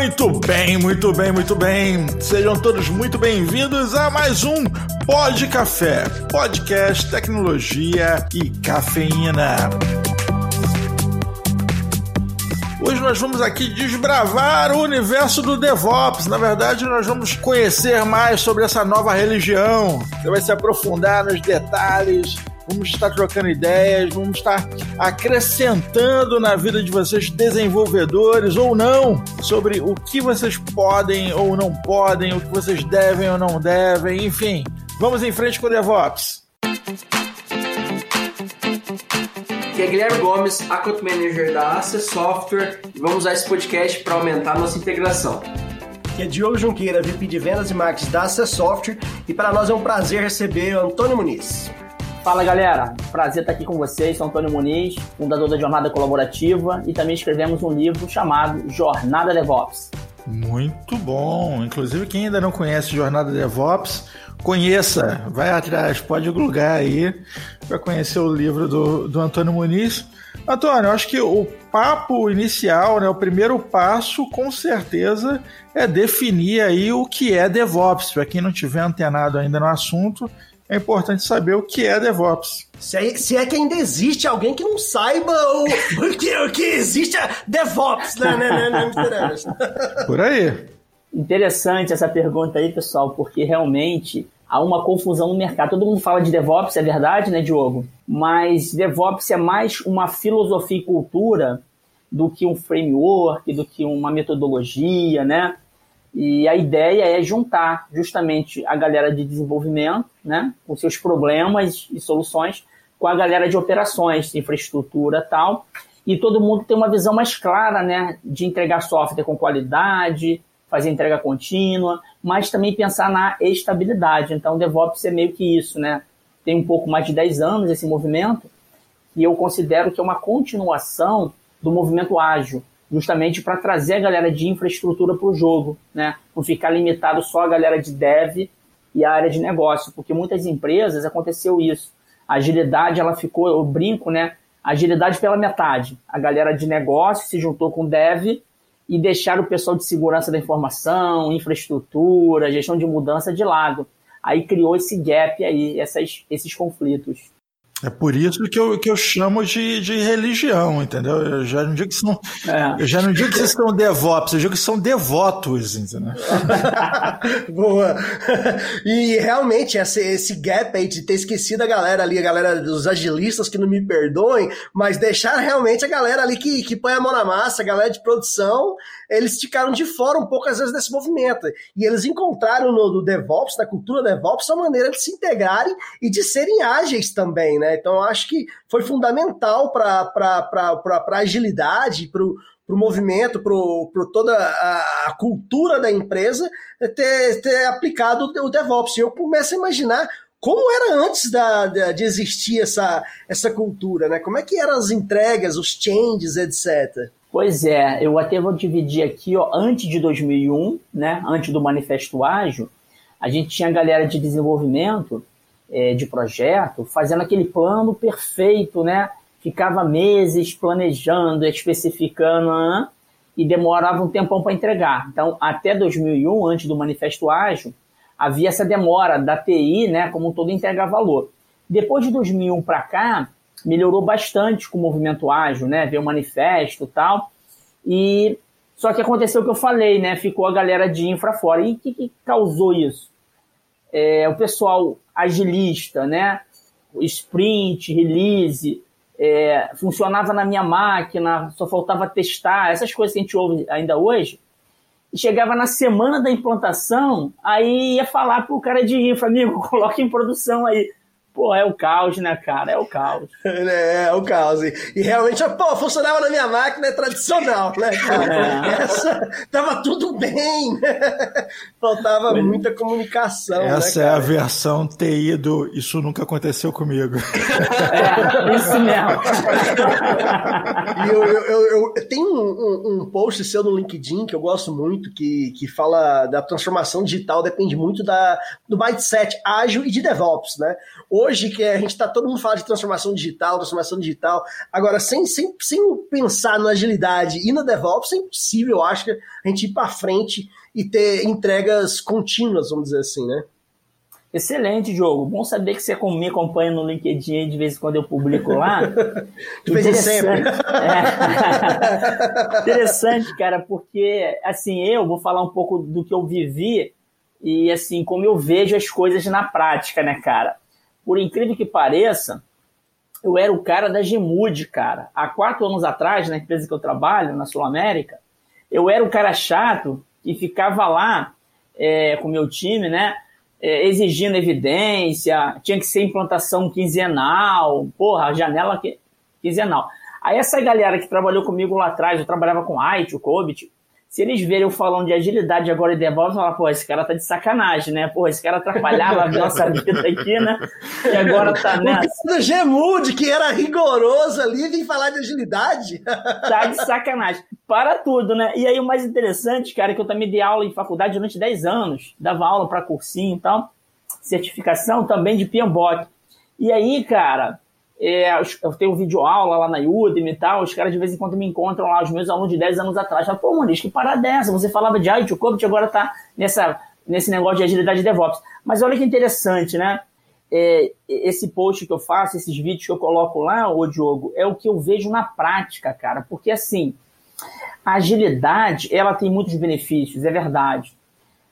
Muito bem, muito bem, muito bem. Sejam todos muito bem-vindos a mais um Pod Café, podcast, tecnologia e cafeína. Hoje nós vamos aqui desbravar o universo do DevOps. Na verdade, nós vamos conhecer mais sobre essa nova religião. Você vai se aprofundar nos detalhes, vamos estar trocando ideias, vamos estar acrescentando na vida de vocês, desenvolvedores ou não, sobre o que vocês podem ou não podem, o que vocês devem ou não devem, enfim. Vamos em frente com o DevOps. Aqui é Guilherme Gomes, Account Manager da Access Software, e vamos usar esse podcast para aumentar a nossa integração. Aqui é Diogo Junqueira, VP de Vendas e Marketing da Access Software, e para nós é um prazer receber o Antônio Muniz. Fala galera, prazer estar aqui com vocês. Sou Antônio Muniz, fundador da Jornada Colaborativa e também escrevemos um livro chamado Jornada DevOps. Muito bom. Inclusive, quem ainda não conhece Jornada DevOps, conheça, vai atrás, pode glugar aí para conhecer o livro do, do Antônio Muniz. Antônio, acho que o papo inicial, né, o primeiro passo, com certeza, é definir aí o que é DevOps. Para quem não tiver antenado ainda no assunto, é importante saber o que é DevOps. Se é, se é que ainda existe alguém que não saiba o, o, que, o que existe é DevOps, né, né, né, né Por aí. Interessante essa pergunta aí, pessoal, porque realmente há uma confusão no mercado. Todo mundo fala de DevOps, é verdade, né, Diogo? Mas DevOps é mais uma filosofia e cultura do que um framework, do que uma metodologia, né? E a ideia é juntar justamente a galera de desenvolvimento, né, com seus problemas e soluções, com a galera de operações, infraestrutura tal, e todo mundo tem uma visão mais clara, né, de entregar software com qualidade, fazer entrega contínua, mas também pensar na estabilidade. Então, DevOps é meio que isso, né? Tem um pouco mais de 10 anos esse movimento, e eu considero que é uma continuação do movimento ágil, justamente para trazer a galera de infraestrutura para o jogo, né? Não ficar limitado só a galera de dev e a área de negócio, porque muitas empresas aconteceu isso. A agilidade ela ficou, eu brinco, né? Agilidade pela metade. A galera de negócio se juntou com dev e deixaram o pessoal de segurança da informação, infraestrutura, gestão de mudança de lado. Aí criou esse gap aí, essas, esses conflitos. É por isso que eu, que eu chamo de, de religião, entendeu? Eu já não digo que são. É. Eu já não digo que vocês são devotos, eu digo que são devotos, entendeu? Boa. E realmente, esse, esse gap aí de ter esquecido a galera ali, a galera dos agilistas que não me perdoem, mas deixar realmente a galera ali que, que põe a mão na massa, a galera de produção, eles ficaram de fora um pouco, às vezes, desse movimento. E eles encontraram no, no DevOps, na cultura DevOps, uma maneira de se integrarem e de serem ágeis também, né? Então, eu acho que foi fundamental para a agilidade, para o movimento, para toda a, a, cultura da empresa ter, ter aplicado o DevOps. E eu começo a imaginar como era antes da, da, de existir essa, essa cultura, né? Como é que eram as entregas, os changes, etc. Pois é, eu até vou dividir aqui, ó, antes de 2001, né, antes do Manifesto Ágil, a gente tinha a galera de desenvolvimento é, de projeto fazendo aquele plano perfeito, né, ficava meses planejando, especificando, e demorava um tempão para entregar. Então, até 2001, antes do Manifesto Ágil, havia essa demora da TI, né, como um todo entregar valor. Depois de 2001 para cá, melhorou bastante com o movimento ágil, né? Veio o manifesto e tal. E só que aconteceu o que eu falei, né? Ficou a galera de infra fora. E o que, que, causou isso? É, o pessoal agilista, né? Sprint, release, é, funcionava na minha máquina, só faltava testar, essas coisas que a gente ouve ainda hoje. E chegava na semana da implantação, aí ia falar pro cara de infra, amigo, coloca em produção aí. Pô, é o caos, né, cara? É o caos. é, é o caos. E, e, realmente, pô, funcionava na minha máquina, é tradicional, né, cara? É. Essa, tava tudo bem. Faltava Foi. muita comunicação. Né, Essa né, é a versão TI do Isso Nunca Aconteceu Comigo. É, isso mesmo. e eu, eu, eu, eu tenho um, um, um, post seu no LinkedIn que eu gosto muito, que, que fala da transformação digital, depende muito da, do mindset ágil e de DevOps, né? hoje que a gente tá todo mundo fala de transformação digital, transformação digital, agora sem, sem, sem pensar na agilidade e no DevOps é impossível, eu acho, que a gente ir para frente e ter entregas contínuas, vamos dizer assim, né? Excelente, Diogo. Bom saber que você me acompanha no LinkedIn de vez em quando eu publico lá. de vez em sempre. É. Interessante, cara, porque assim, eu vou falar um pouco do que eu vivi e assim, como eu vejo as coisas na prática, né, cara? Por incrível que pareça, eu era o cara da Gemude, cara. Há quatro anos atrás, na empresa que eu trabalho, na Sul América, eu era o cara chato que ficava lá é, com o meu time, né? é, exigindo evidência, tinha que ser implantação quinzenal, porra, janela quinzenal. Aí essa galera que trabalhou comigo lá atrás, eu trabalhava com IT, o Cobit, se eles verem eu falando de agilidade agora e DevOps, falar, pô, esse cara tá de sacanagem, né? Pô, esse cara atrapalhava a nossa vida aqui, né? E agora tá nessa. O Gemude, que era rigoroso ali, vem falar de agilidade. Tá de sacanagem. Para tudo, né? E aí o mais interessante, cara, é que eu também dei aula em faculdade durante 10 anos. Dava aula para cursinho e tal. Certificação também de PMBOK. E aí, cara, é, eu tenho vídeo aula lá na Udemy e tal, os caras de vez em quando me encontram lá, os meus alunos de 10 anos atrás, falam, pô, Muniz, que parada é essa? Você falava de o COVID agora tá nessa, nesse negócio de agilidade de DevOps. Mas olha que interessante, né? É, esse post que eu faço, esses vídeos que eu coloco lá, ô Diogo, é o que eu vejo na prática, cara, porque assim, a agilidade, ela tem muitos benefícios, é verdade.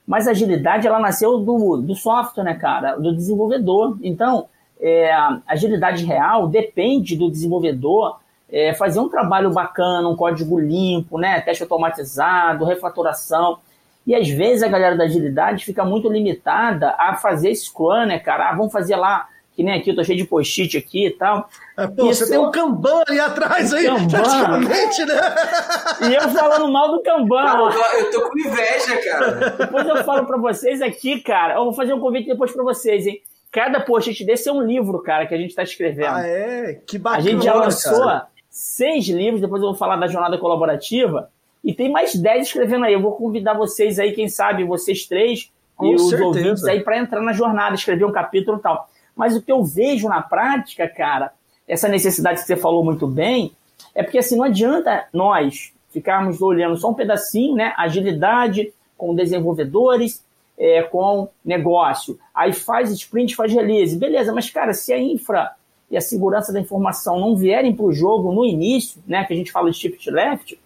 Mas a agilidade, ela nasceu do, do software, né, cara? Do desenvolvedor. Então, é, agilidade real depende do desenvolvedor é, fazer um trabalho bacana, um código limpo, né, teste automatizado, refatoração. E às vezes a galera da agilidade fica muito limitada a fazer Scrum, né, cara? Ah, vamos fazer lá, que nem aqui, eu tô cheio de post-it aqui e tal. É, pô, Isso, você tem um Kanban ali atrás aí, Kanban. né? E eu falando mal do Kanban. Tô, eu tô com inveja, cara. Depois eu falo pra vocês aqui, cara. Eu vou fazer um convite depois pra vocês, hein? Cada post-it desse é um livro, cara, que a gente está escrevendo. Ah, é? Que bacana. A gente já lançou cara. seis livros, depois eu vou falar da jornada colaborativa. E tem mais dez escrevendo aí. Eu vou convidar vocês aí, quem sabe, vocês três Com e os ouvintes aí, para entrar na jornada, escrever um capítulo e tal. Mas o que eu vejo na prática, cara, essa necessidade que você falou muito bem, é porque assim, não adianta nós ficarmos olhando só um pedacinho, né? Agilidade com desenvolvedores, é, com negócio. Aí faz sprint, faz release. Beleza, mas cara, se a infra e a segurança da informação não vierem para o jogo no início, né, que a gente fala de shift left,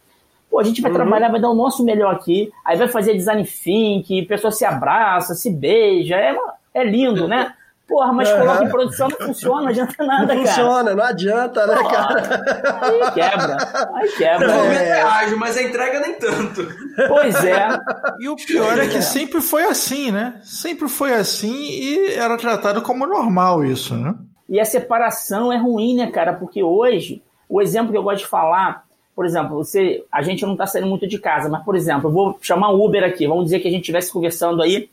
pô, a gente vai uhum. trabalhar, vai dar o nosso melhor aqui, aí vai fazer design think, a pessoa se abraça, se beija, é, é lindo, né? Porra, mas uhum. coloca em produção não funciona, não adianta nada, não cara. Funciona, não adianta, né, cara? Aí quebra, aí quebra. O momento é ágil, mas a entrega nem tanto. Pois é. E o pior é que sempre foi assim, né? Sempre foi assim e era tratado como normal isso, né? E a separação é ruim, né, cara? Porque hoje, o exemplo que eu gosto de falar, por exemplo, você, a gente não está saindo muito de casa, mas, por exemplo, eu vou chamar o Uber aqui, vamos dizer que a gente estivesse conversando aí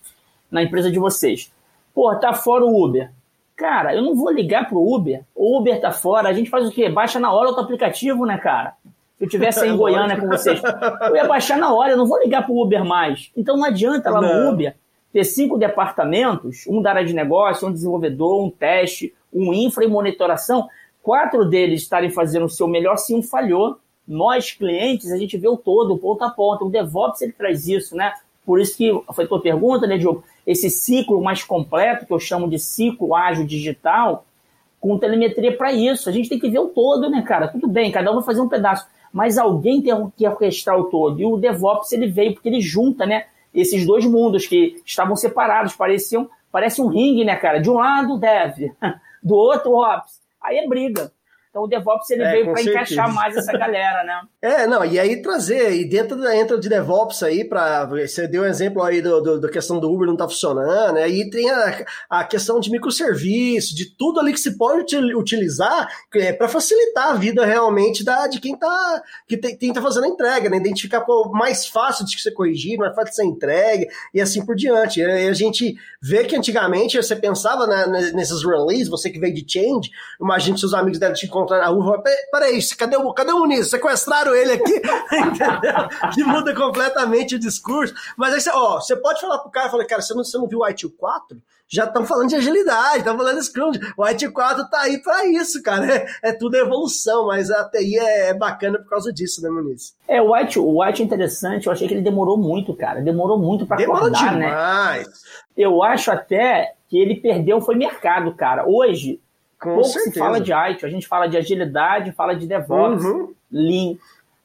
na empresa de vocês. Pô, tá fora o Uber. Cara, eu não vou ligar pro Uber. O Uber tá fora. A gente faz o quê? Baixa na hora o aplicativo, né, cara? Se eu tivesse aí em Goiânia com vocês, eu ia baixar na hora, eu não vou ligar pro Uber mais. Então não adianta lá não. no Uber ter cinco departamentos, um da área de negócio, um desenvolvedor, um teste, um infra e monitoração, quatro deles estarem fazendo o seu melhor se um falhou. Nós, clientes, a gente vê o todo, ponto a ponta. O DevOps ele traz isso, né? Por isso que foi a tua pergunta, né, Diogo? Esse ciclo mais completo, que eu chamo de ciclo ágil digital, com telemetria para isso. A gente tem que ver o todo, né, cara? Tudo bem, cada um vai fazer um pedaço, mas alguém tem que orquestrar o todo. E o DevOps ele veio porque ele junta, né, esses dois mundos que estavam separados, pareciam, parece um ringue, né, cara? De um lado, Dev, do outro, Ops. Aí é briga. Então o DevOps ele é, veio para encaixar mais essa galera, né? É, não, e aí trazer, e dentro da entra de DevOps aí, para você deu um exemplo aí do, do, da questão do Uber não tá funcionando, né? aí tem a, a questão de microserviço, de tudo ali que se pode utilizar é, para facilitar a vida realmente da, de quem tá, que tem, quem tá fazendo a entrega, né? Identificar qual mais fácil de ser corrigido, mais fácil de ser entregue, e assim por diante. E a gente vê que antigamente você pensava né, nesses releases, você que veio de change, imagina que seus amigos devem te contra a uva. Peraí, cadê o, cadê o Muniz? Sequestraram ele aqui, entendeu? Que muda completamente o discurso. Mas aí você, ó, você pode falar pro cara, falar, cara, você não, você não viu o ITIL 4? já estão falando de agilidade, estão falando de Scrum. O IT 4 tá aí para isso, cara. É, é, tudo evolução, mas a TI é, é, bacana por causa disso, né, Muniz? É, o IT, o IT é interessante, eu achei que ele demorou muito, cara. Demorou muito para acordar, né? demais. né? Eu acho até que ele perdeu foi mercado, cara. Hoje, Com pouco certeza. se fala de IT, a gente fala de agilidade, fala de DevOps, uhum. Lean.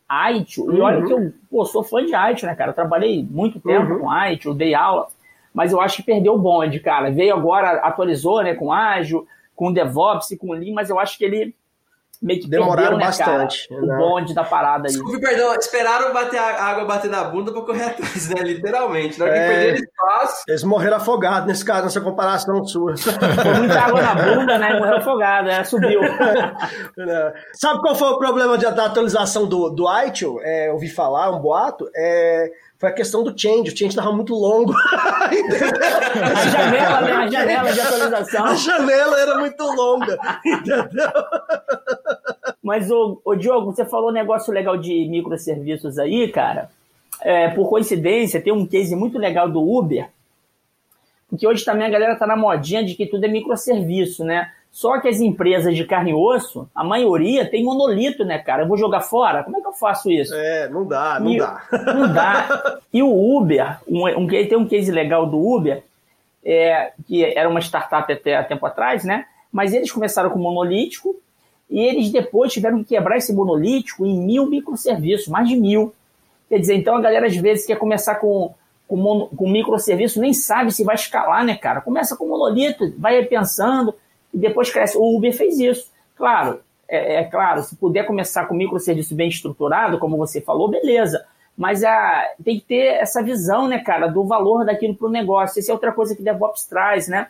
ITIL, uhum. e olha que eu pô, sou fã de ITIL, né, cara? Eu trabalhei muito tempo uhum. com ITIL, dei aula mas eu acho que perdeu o bonde, cara. Veio agora, atualizou, né, com ágil, com DevOps, com Lean, mas eu acho que ele meio que Demoraram perdeu, né, bastante. Cara, né? O bonde da parada aí. Desculpe, perdão, esperaram bater a água bater na bunda pra correr atrás, né? Literalmente. Na hora é... que perderam espaço. Eles morreram afogados nesse caso, nessa comparação sua. Foi muita água na bunda, né? Morreu afogado, né? Subiu. Sabe qual foi o problema de, da atualização do, do ITIL? É, ouvi falar, um boato. É foi a questão do change. O change estava muito longo. a janela, né? A janela de atualização. A janela era muito longa. Entendeu? Mas, o, o Diogo, você falou um negócio legal de microserviços aí, cara. É, por coincidência, tem um case muito legal do Uber, porque hoje também a galera tá na modinha de que tudo é microserviço, né? Só que as empresas de carne e osso, a maioria tem monolito, né, cara? Eu vou jogar fora? Como é que eu faço isso? É, não dá, não e, dá. Não dá. E o Uber, um, um, tem um case legal do Uber, é, que era uma startup até há tempo atrás, né? Mas eles começaram com monolítico e eles depois tiveram que quebrar esse monolítico em mil microserviços, mais de mil. Quer dizer, então a galera às vezes quer começar com, com, mono, com microserviço, nem sabe se vai escalar, né, cara? Começa com monolito, vai pensando e depois cresce. O Uber fez isso. Claro, é, é, claro, se puder começar com microserviço bem estruturado, como você falou, beleza. Mas a, tem que ter essa visão, né, cara, do valor daquilo para o negócio. Essa é outra coisa que DevOps traz, né?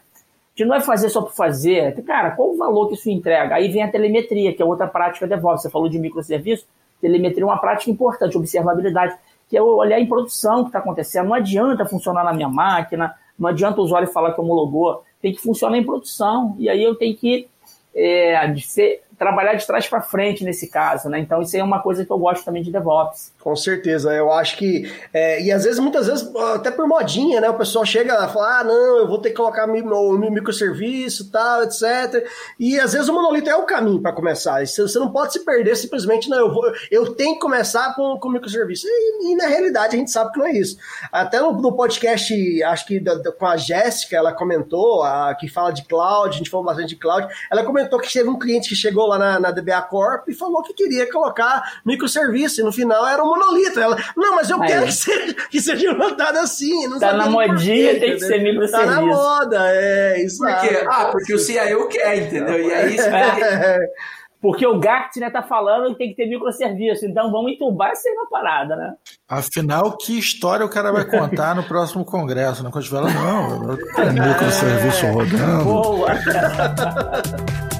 De não é fazer só por fazer. Cara, qual o valor que isso entrega? Aí vem a telemetria, que é outra prática DevOps. Você falou de microserviço, telemetria é uma prática importante, observabilidade, que é olhar em produção o que está acontecendo. Não adianta funcionar na minha máquina, não adianta o usuário falar que homologou tem que funcionar em produção. E aí eu tenho que é, ser, trabalhar de trás para frente nesse caso, né? Então isso é uma coisa que eu gosto também de DevOps. Com certeza, eu acho que é, e às vezes muitas vezes até por modinha, né? O pessoal chega e fala, ah, não, eu vou ter que colocar meu, meu microserviço, tal, etc. E às vezes o monolito é o caminho para começar. Você não pode se perder simplesmente, não, eu vou, eu tenho que começar com, com microserviço. E, e na realidade a gente sabe que não é isso. Até no, no podcast, acho que da, da, com a Jéssica, ela comentou, a, que fala de cloud, a gente falou bastante de cloud. Ela comentou que teve um cliente que chegou lá na, na DBA Corp e falou que queria colocar microserviço, e no final era um monolito. Ela, não, mas eu Aí. quero que seja, que seja montado assim. Não tá na modinha, tem que ser microserviço. Tá na moda, é, isso. Porque, ah, porque o CIO quer, entendeu? E aí, é. Porque o Gartner tá falando que tem que ter microserviço, então vamos entubar essa aí na parada, né? Afinal, que história o cara vai contar no próximo congresso? Né? Quando tiver lá, não, eu microserviço rodando. Boa!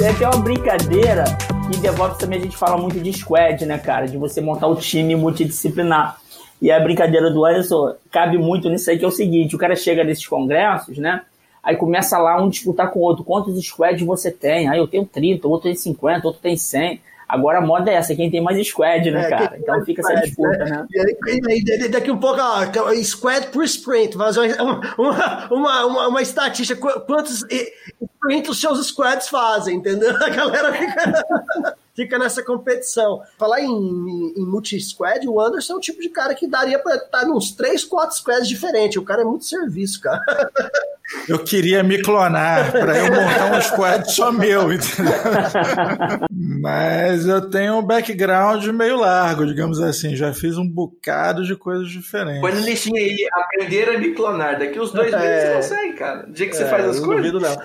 Tem até uma brincadeira que DevOps também a gente fala muito de squad, né, cara? De você montar o um time multidisciplinar. E a brincadeira do Anderson cabe muito nisso aí, que é o seguinte: o cara chega nesses congressos, né? Aí começa lá um disputar com o outro. Quantos squads você tem? Aí eu tenho 30, outro tem 50, outro tem 100. Agora a moda é essa, quem tem mais squad, né, é, cara? Então fica squad, essa disputa, né? né? E aí, daqui um pouco, ó, então, squad por sprint, fazer uma, uma, uma, uma, uma estatística, quantos sprints os seus squads fazem, entendeu? A galera fica, fica nessa competição. Falar em, em, em multi-squad, o Anderson é um tipo de cara que daria pra estar nos 3, 4 squads diferentes. O cara é muito serviço, cara. Eu queria me clonar para eu montar um squad só meu, entendeu? Mas eu tenho um background meio largo, digamos assim. Já fiz um bocado de coisas diferentes. Põe no listinha aí, aprender a me clonar. Daqui uns dois meses é... você consegue, cara. O dia que você é, faz as coisas. Não.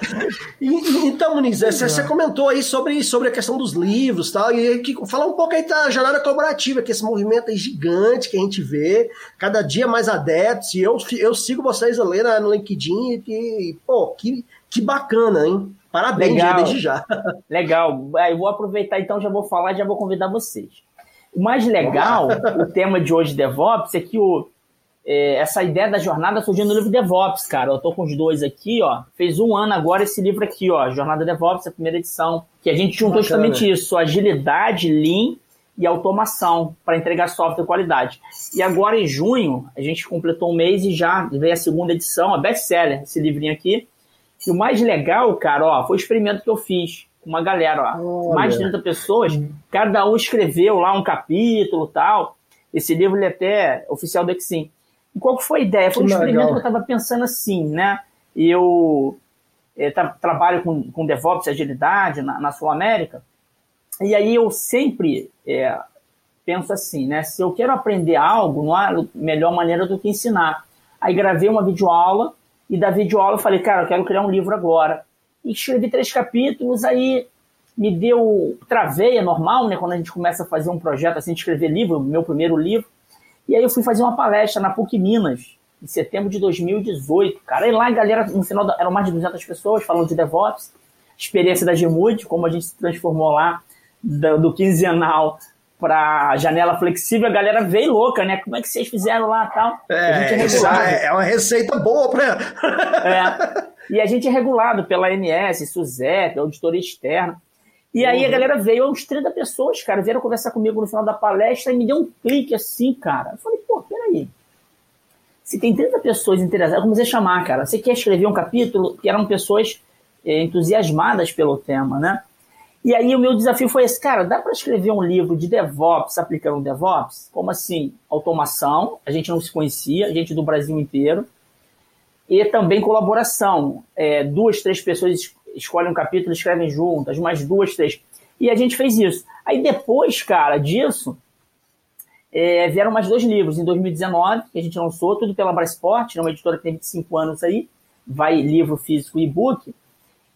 E, então, Muniz, você, você, comentou aí sobre, sobre a questão dos livros tal, e que, falar um pouco aí da jornada colaborativa, que esse movimento aí gigante que a gente vê, cada dia mais adeptos. E eu, eu sigo vocês ali no LinkedIn, que que, pô, que, que bacana, hein? Parabéns Legal. desde já. Legal. Eu vou aproveitar então, já vou falar e já vou convidar vocês. O mais legal, o tema de hoje DevOps, é que o, é, essa ideia da jornada surgiu no livro DevOps, cara. Eu tô com os dois aqui, ó. Fez um ano agora esse livro aqui, ó. Jornada DevOps, a primeira edição. Que a gente juntou Bacana. justamente isso: agilidade, lean e automação para entregar software de qualidade. E agora em junho, a gente completou um mês e já veio a segunda edição, a best-seller, esse livrinho aqui. E o mais legal, cara, ó, foi o experimento que eu fiz com uma galera, ó. Mais de 30 pessoas, cada um escreveu lá um capítulo tal. Esse livro ele é até oficial do Exim. E qual foi a ideia? Foi um experimento legal. que eu estava pensando assim, né? Eu é, tra trabalho com, com DevOps e agilidade na, na Sul América, e aí eu sempre é, penso assim, né? Se eu quero aprender algo, não há melhor maneira do que ensinar. Aí gravei uma videoaula, e da videoaula eu falei, cara, eu quero criar um livro agora. E escrevi três capítulos, aí me deu traveia normal, né? Quando a gente começa a fazer um projeto assim, de escrever livro, meu primeiro livro. E aí eu fui fazer uma palestra na PUC Minas, em setembro de 2018, cara. E lá, galera, no final, eram mais de 200 pessoas falando de DevOps, experiência da Gemude, como a gente se transformou lá do, do quinzenal para janela flexível, a galera veio louca, né? Como é que vocês fizeram lá tal? É, é, é uma receita boa para. é. E a gente é regulado pela ANS, SUSEP, auditoria externa. E aí uhum. a galera veio, uns 30 pessoas, cara, vieram conversar comigo no final da palestra e me deu um clique assim, cara. Eu falei, pô, peraí. Se tem 30 pessoas interessadas, eu comecei a chamar, cara. Você quer escrever um capítulo? Que eram pessoas é, entusiasmadas pelo tema, né? E aí o meu desafio foi esse, cara, dá para escrever um livro de DevOps aplicando DevOps? Como assim? Automação, a gente não se conhecia, a gente do Brasil inteiro. E também colaboração. É, duas, três pessoas escolhem um capítulo, escrevem juntas, mais duas, três. E a gente fez isso. Aí depois, cara, disso, é, vieram mais dois livros. Em 2019, que a gente lançou, tudo pela Brasport, uma editora que tem 25 anos aí, vai livro físico e e-book.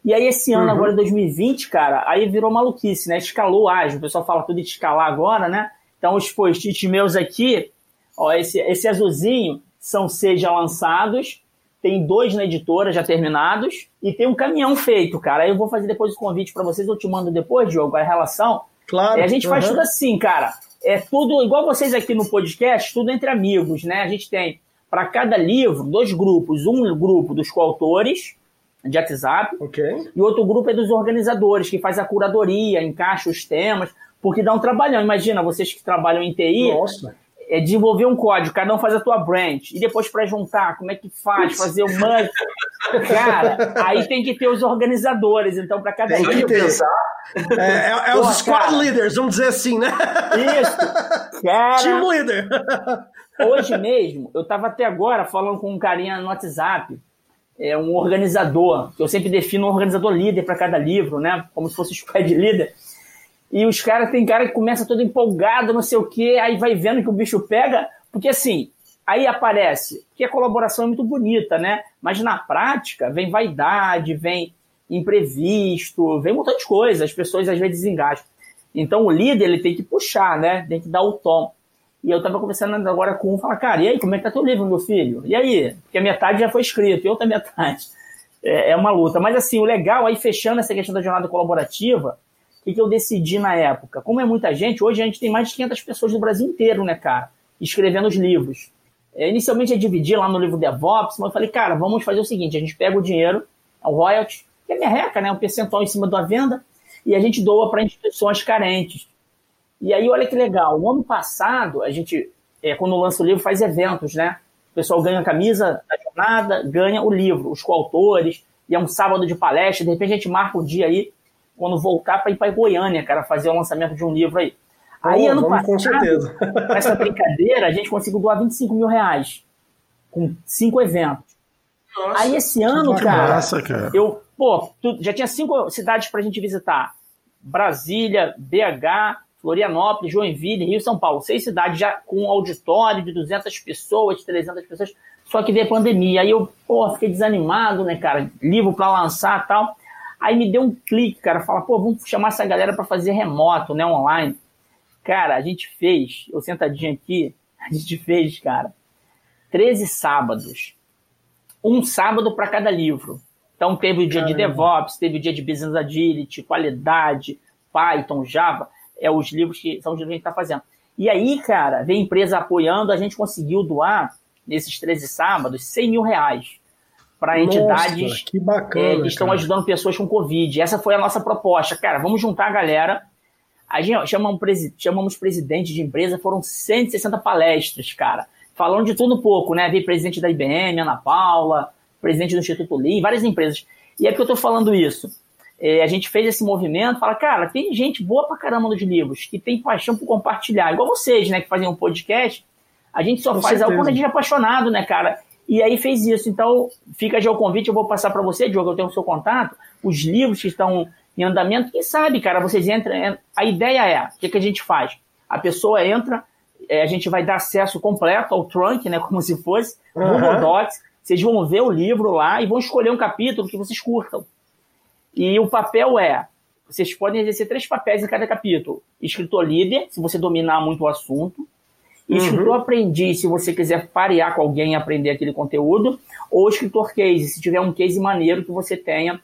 E aí esse ano, uhum. agora 2020, cara, aí virou maluquice, né? Escalou ágil. O pessoal fala tudo de escalar agora, né? Então os post-its meus aqui, ó, esse, esse azulzinho, são seis já lançados tem dois na editora já terminados e tem um caminhão feito, cara. Aí eu vou fazer depois o convite para vocês, eu te mando depois, Diogo, a relação. Claro. E a gente uhum. faz tudo assim, cara. É tudo igual vocês aqui no podcast, tudo entre amigos, né? A gente tem para cada livro dois grupos, um grupo dos coautores de WhatsApp okay. e outro grupo é dos organizadores que faz a curadoria, encaixa os temas, porque dá um trabalhão. Imagina vocês que trabalham em TI, Nossa é desenvolver um código, cada um faz a tua branch, e depois para juntar, como é que faz, fazer o merge. Cara, aí tem que ter os organizadores, então para cada tem que ter. É, é, é Porra, os squad cara. leaders, vamos dizer assim, né? Isso. Cara, Team leader. Hoje mesmo, eu estava até agora falando com um carinha no WhatsApp, é um organizador, que eu sempre defino um organizador líder para cada livro, né? Como se fosse o squad leader. E os caras, tem cara que começa todo empolgado, não sei o quê, aí vai vendo que o bicho pega, porque assim, aí aparece, que a colaboração é muito bonita, né? Mas na prática vem vaidade, vem imprevisto, vem um montão de coisas, as pessoas às vezes desengajam. Então o líder ele tem que puxar, né? Tem que dar o tom. E eu tava conversando agora com um, falar, cara, e aí, como é que tá teu livro, meu filho? E aí? Porque a metade já foi escrito, e outra metade. É, é uma luta. Mas assim, o legal aí, fechando essa questão da jornada colaborativa, o que, que eu decidi na época? Como é muita gente, hoje a gente tem mais de 500 pessoas no Brasil inteiro, né, cara? Escrevendo os livros. É, inicialmente eu dividi lá no livro DevOps, mas eu falei, cara, vamos fazer o seguinte: a gente pega o dinheiro, é o royalty, que é merreca, né? Um percentual em cima da venda, e a gente doa para instituições carentes. E aí, olha que legal, no ano passado, a gente, é, quando lança o livro, faz eventos, né? O pessoal ganha a camisa da jornada, ganha o livro, os coautores, e é um sábado de palestra, de repente a gente marca o dia aí quando voltar para ir para Goiânia, cara, fazer o lançamento de um livro aí. Aí, oh, ano passado, com certeza. essa brincadeira, a gente conseguiu doar 25 mil reais com cinco eventos. Nossa, aí esse ano, cara, massa, cara, eu, pô, tu, já tinha cinco cidades pra gente visitar. Brasília, BH, Florianópolis, Joinville, Rio São Paulo. Seis cidades já com auditório de 200 pessoas, 300 pessoas. Só que veio a pandemia. Aí eu, pô, fiquei desanimado, né, cara? Livro para lançar tal. Aí me deu um clique, cara, fala, pô, vamos chamar essa galera para fazer remoto, né, online. Cara, a gente fez, eu sentadinho aqui, a gente fez, cara, 13 sábados. Um sábado para cada livro. Então teve o dia Caramba. de DevOps, teve o dia de Business Agility, qualidade, Python, Java, é os livros que são os livros que a gente está fazendo. E aí, cara, vem empresa apoiando, a gente conseguiu doar nesses 13 sábados, 100 mil reais para entidades que, bacana, é, que estão ajudando pessoas com Covid. Essa foi a nossa proposta. Cara, vamos juntar a galera. A gente chamamos, chamamos presidente de empresa, foram 160 palestras, cara. Falando de tudo um pouco, né? Veio presidente da IBM, Ana Paula, presidente do Instituto Lean, várias empresas. E é que eu estou falando isso. É, a gente fez esse movimento, fala, cara, tem gente boa pra caramba nos livros, que tem paixão por compartilhar, igual vocês, né, que fazem um podcast, a gente só Com faz certeza. algo quando a gente é apaixonado, né, cara? E aí fez isso. Então, fica já o convite, eu vou passar para você, Diogo, eu tenho o seu contato, os livros que estão em andamento, quem sabe, cara, vocês entram. en- A ideia é, o que, que a gente faz? A pessoa entra, é, a gente vai dar acesso completo ao trunk, né, como se fosse, Aham. Google Docs, vocês vão ver o livro lá e vão escolher um capítulo que vocês curtam. E o papel é, vocês podem exercer três papéis em cada capítulo. Escritor líder, se você dominar muito o assunto. Escritor aprendiz, se você quiser parear com alguém e aprender aquele conteúdo. Ou escritor case, se tiver um case maneiro que você tenha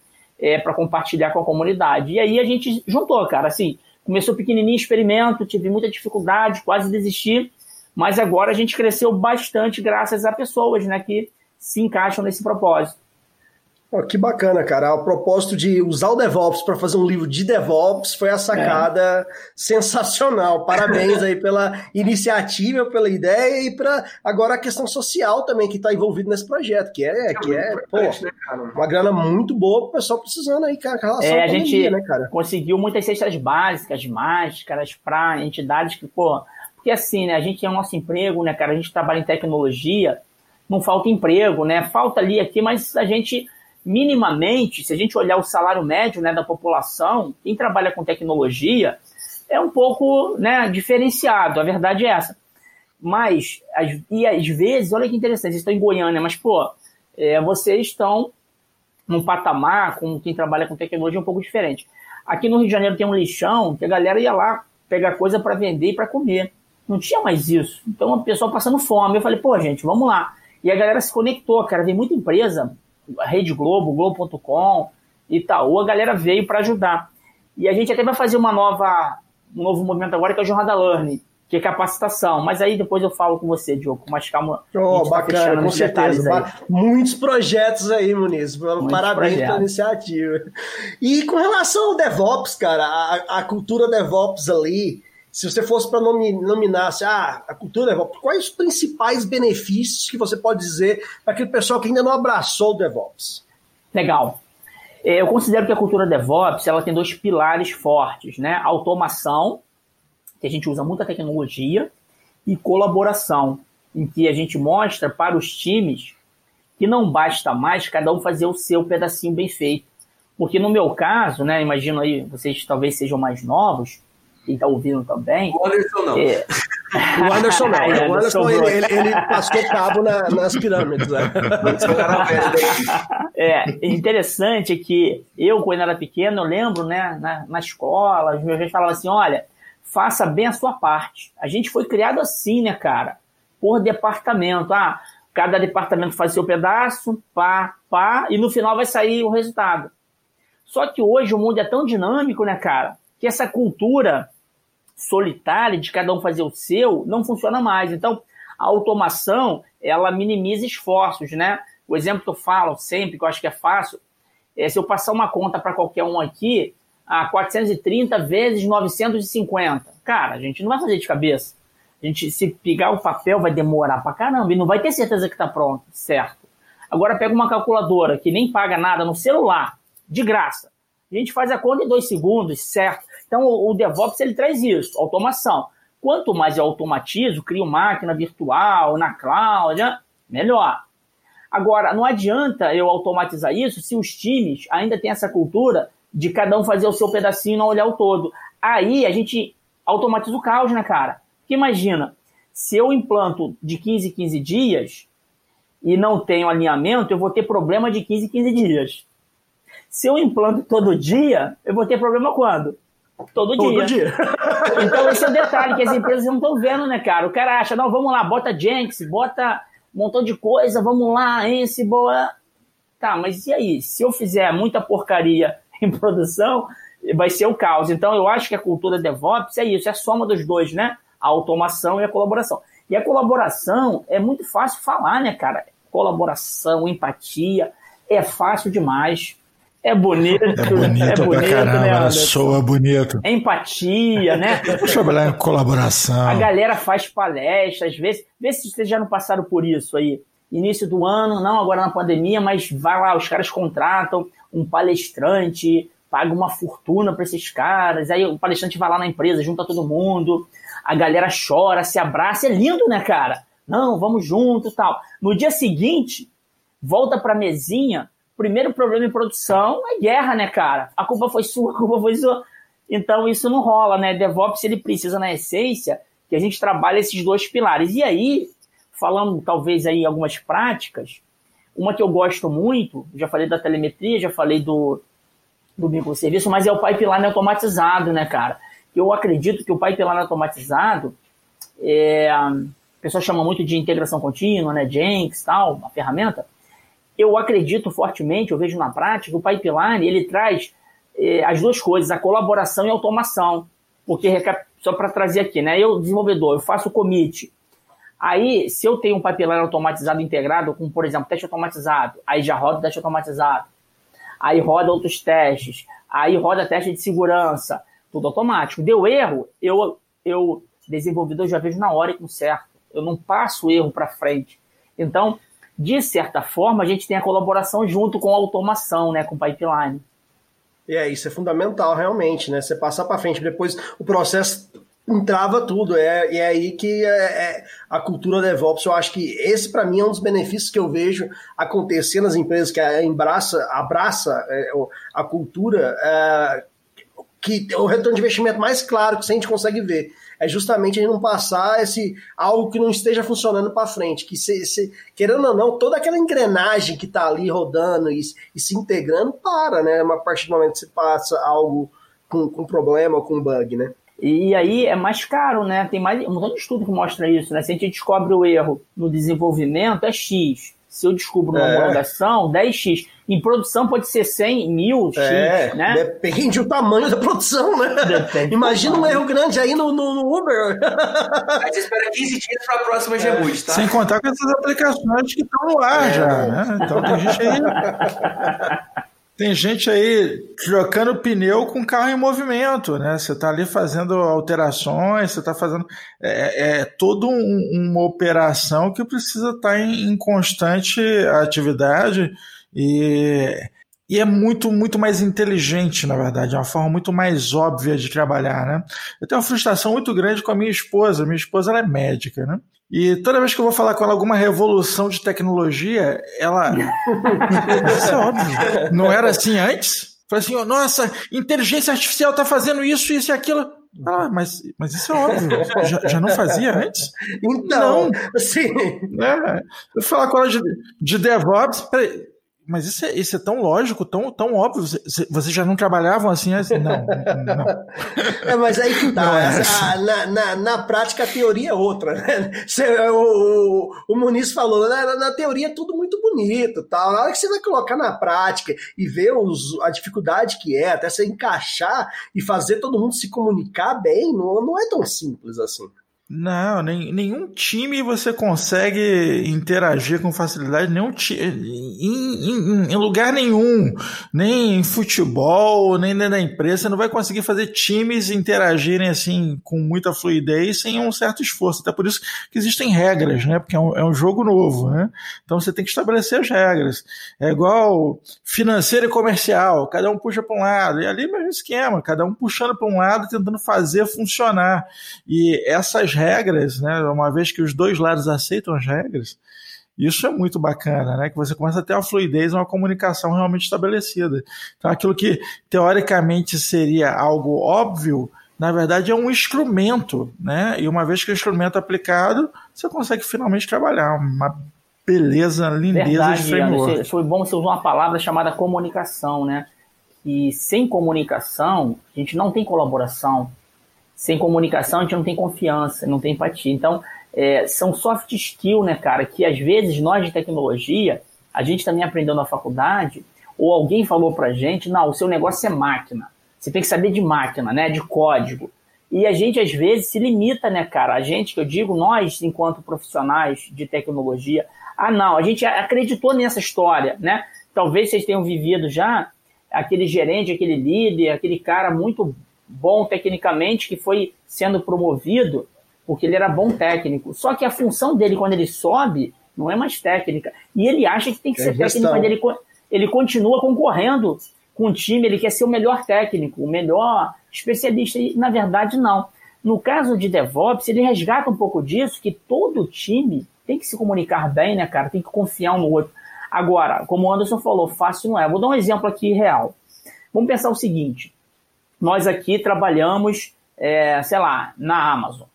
para compartilhar com a comunidade. E aí a gente juntou, cara, assim, começou pequenininho experimento, tive muita dificuldade, quase desisti, mas agora a gente cresceu bastante graças a pessoas, né, que se encaixam nesse propósito. Ó, que bacana, cara. O propósito de usar o DevOps para fazer um livro de DevOps foi a sacada sensacional. Parabéns aí pela iniciativa, pela ideia e para agora a questão social também que está envolvido nesse projeto, que é, que é pô, né, cara? uma grana muito boa pro pessoal precisando aí, cara, relação É, a gente pandemia, né, cara? conseguiu muitas cestas básicas, máscaras para entidades que, pô, porque assim, né, a gente tem o nosso emprego, né, cara, a gente trabalha em tecnologia, não falta emprego, né, falta ali aqui, mas a gente minimamente, se a gente olhar o salário médio, né, da população, quem trabalha com tecnologia é um pouco, né, diferenciado, a verdade é essa. Mas, e às vezes, olha que interessante, vocês estão em Goiânia, mas, pô, é, vocês estão num patamar com quem trabalha com tecnologia um pouco diferente. Aqui no Rio de Janeiro tem um lixão que a galera ia lá pegar coisa para vender e para comer. Não tinha mais isso. Então a pessoa passando fome. Eu falei, pô, gente, vamos lá. E a galera se conectou, cara. Vem muita empresa, Rede Globo, Globo.com, Itaú, a galera veio para ajudar. E a gente até vai fazer uma nova, um novo movimento agora que é o Jornada Learning, que é capacitação. Mas aí depois eu falo com você, Diogo, com mais calma. a Oh, tá bacana, fechando com certeza. Muitos projetos aí, Muniz. Parabéns projetos. pela iniciativa. E com relação ao DevOps, cara, a, a cultura DevOps ali, se você fosse para nominar assim, ah, a cultura DevOps, quais os principais benefícios que você pode dizer para aquele pessoal que ainda não abraçou o DevOps? Legal. É, Eu considero que a cultura DevOps ela tem dois pilares fortes, né? Automação, que a gente usa muita tecnologia, e colaboração, em que a gente mostra para os times que não basta mais cada um fazer o seu pedacinho bem feito. Porque no meu caso, né, imagino aí, vocês talvez sejam mais novos, quem está ouvindo também. O Anderson não. É, O Anderson não, o Anderson ele, ele, ele passou cabo na- nas pirâmides. Né? É. É, interessante é que eu, quando era pequeno, eu lembro, né, na, na escola, os meus pais falavam assim, olha, faça bem a sua parte. A gente foi criado assim, né, cara? Por departamento. Ah, cada departamento faz seu pedaço, pá, pá, e no final vai sair o resultado. Só que hoje o mundo é tão dinâmico, né, cara, que essa cultura solitária de cada um fazer o seu não funciona mais. Então, a automação, ela minimiza esforços, né? O exemplo que eu falo sempre, que eu acho que é fácil, é se eu passar uma conta para qualquer um aqui, a 430 vezes 950. Cara, a gente não vai fazer de cabeça. A gente, se pegar o papel, vai demorar pra caramba e não vai ter certeza que tá pronto, certo? Agora pega uma calculadora que nem paga nada no celular, de graça. A gente faz a conta em dois segundos, certo? Então o, DevOps ele traz isso, automação. Quanto mais eu automatizo, crio máquina virtual, na cloud, né? melhor. Agora, não adianta eu automatizar isso se os times ainda têm essa cultura de cada um fazer o seu pedacinho e não olhar o todo. Aí a gente automatiza o caos, né, cara? Porque imagina, se eu implanto de 15 em 15 dias e não tenho alinhamento, eu vou ter problema de 15 em 15 dias. Se eu implanto todo dia, eu vou ter problema quando? Todo, Todo dia. dia. Então esse é o detalhe que as empresas não estão vendo, né, cara? O cara acha, não, vamos lá, bota Jenks, bota um montão de coisa, vamos lá, Ansible. é. Tá, mas e aí? Se eu fizer muita porcaria em produção, vai ser o caos. Então eu acho que a cultura DevOps é isso, é a soma dos dois, né? A automação e a colaboração. E a colaboração é muito fácil falar, né, cara? Colaboração, empatia, é fácil demais. É bonito. É bonito, é bonito pra caramba, né, soa bonito. É empatia, né? Vamos trabalhar em colaboração. A galera faz palestras, às vezes. Vê se vocês já não passaram por isso aí. Início do ano, não agora na pandemia, mas vai lá, os caras contratam um palestrante, paga uma fortuna para esses caras, aí o palestrante vai lá na empresa, junta todo mundo, a galera chora, se abraça, é lindo, né, cara? Não, vamos juntos tal. No dia seguinte, volta pra mesinha, primeiro problema em produção é guerra, né, cara? A culpa foi sua, a culpa foi sua. Então isso não rola, né? DevOps ele precisa, na essência, que a gente trabalhe esses dois pilares. E aí, falando talvez aí algumas práticas, uma que eu gosto muito, já falei da telemetria, já falei do, do microserviço, mas é o pipeline automatizado, né, cara? Eu acredito que o pipeline automatizado, é, a pessoa chama muito de integração contínua, né, Jenks, tal, uma ferramenta. Eu acredito fortemente, eu vejo na prática, o pipeline ele traz é, as duas coisas, a colaboração e a automação. Porque, só para trazer aqui, né, eu, desenvolvedor, eu faço o commit, Aí, se eu tenho um pipeline automatizado integrado com, por exemplo, teste automatizado, aí já roda o teste automatizado aí roda outros testes, aí roda teste de segurança, tudo automático. Deu erro, eu, eu desenvolvedor, já vejo na hora e conserto. Eu não passo o erro para frente. Então, de certa forma, a gente tem a colaboração junto com a automação, né, com o pipeline. E é, isso é fundamental, realmente, né? Você passar para frente, depois o processo entrava tudo. É, e é aí que é, é, a cultura DevOps, eu acho que esse para mim é um dos benefícios que eu vejo acontecer nas empresas que abraça, abraça é, a cultura, é, que o retorno de investimento mais claro que a gente consegue ver é justamente a gente não passar esse algo que não esteja funcionando para frente, que se, se, querendo ou não, toda aquela engrenagem que está ali rodando e, e, se integrando para, né? A partir do momento que você passa algo com, com problema ou com bug, né? E aí é mais caro, né? Tem mais um montão de estudo que mostra isso, né? Se a gente descobre o erro no desenvolvimento, é X. Se eu descubro uma é. homologação, 10x. Em produção pode ser 100 mil x, é, né? Depende do tamanho da produção, né? Depende Imagina um erro grande aí no, no, no Uber. Aí você espera 15 dias para a próxima Gboost, tá? Sem contar com essas aplicações que estão no ar é. já, né? Então tem gente aí... Tem gente aí trocando pneu com carro em movimento, né? Você está ali fazendo alterações, você está fazendo. É, é toda um, uma operação que precisa estar tá em, em, constante atividade e, e é muito, muito mais inteligente, na verdade, é uma forma muito mais óbvia de trabalhar, né? Eu tenho uma frustração muito grande com a minha esposa. Minha esposa ela é médica, né? E toda vez que eu vou falar com ela alguma revolução de tecnologia, ela. isso é óbvio. Não era assim antes? Falei assim, oh, nossa, inteligência artificial está fazendo isso, isso e aquilo. Ah, mas, mas isso é óbvio. Já, já não fazia antes? Então, não. sim. É, eu falar com ela de, de DevOps. Peraí, mas isso é, isso é tão lógico, tão, tão óbvio. Vocês já não trabalhavam assim? assim? Não, não. É, mas aí que tá. É assim. na, na, na, prática, a teoria é outra. Né? o, o, o Muniz falou, na, na, teoria é tudo muito bonito. Tal. Na hora que você vai colocar na prática e ver os, a dificuldade que é, até você encaixar e fazer todo mundo se comunicar bem, não, não é tão simples assim. Não, nem, nenhum time você consegue interagir com facilidade, nenhum time, em, em, em, lugar nenhum, nem em futebol, nem na empresa, você não vai conseguir fazer times interagirem assim com muita fluidez sem um certo esforço. Até por isso que existem regras, né? Porque é um, é um jogo novo, né? Então você tem que estabelecer as regras. É igual financeiro e comercial, cada um puxa para um lado, e ali é o mesmo esquema, cada um puxando para um lado, tentando fazer funcionar. E essas regras, né? Uma vez que os dois lados aceitam as regras, isso é muito bacana, né? Que você começa a ter uma fluidez, uma comunicação realmente estabelecida. Então, aquilo que teoricamente seria algo óbvio, na verdade é um instrumento, né? E uma vez que o instrumento é aplicado, você consegue finalmente trabalhar uma beleza, lindeza verdade, de framework. foi bom você usar uma palavra chamada comunicação, né? E sem comunicação, a gente não tem colaboração. Sem comunicação, a gente não tem confiança, não tem empatia. Então, é, são soft skills, né, cara, que às vezes nós de tecnologia, a gente também aprendeu na faculdade, ou alguém falou pra gente, não, o seu negócio é máquina. Você tem que saber de máquina, né, de código. E a gente, às vezes, se limita, né, cara? A gente, que eu digo, nós, enquanto profissionais de tecnologia, ah, não, a gente acreditou nessa história, né? Talvez vocês tenham vivido já aquele gerente, aquele líder, aquele cara muito bom tecnicamente que foi sendo promovido porque ele era bom técnico. Só que a função dele, quando ele sobe, não é mais técnica. E ele acha que tem que é ser gestão. técnico, mas ele, ele continua concorrendo com o time, ele quer ser o melhor técnico, o melhor especialista, e na verdade não. No caso de DevOps, ele resgata um pouco disso, que todo time tem que se comunicar bem, né, cara? Tem que confiar um no outro. Agora, como o Anderson falou, fácil não é. Vou dar um exemplo aqui real. Vamos pensar o seguinte: nós aqui trabalhamos, é, sei lá, na Amazon.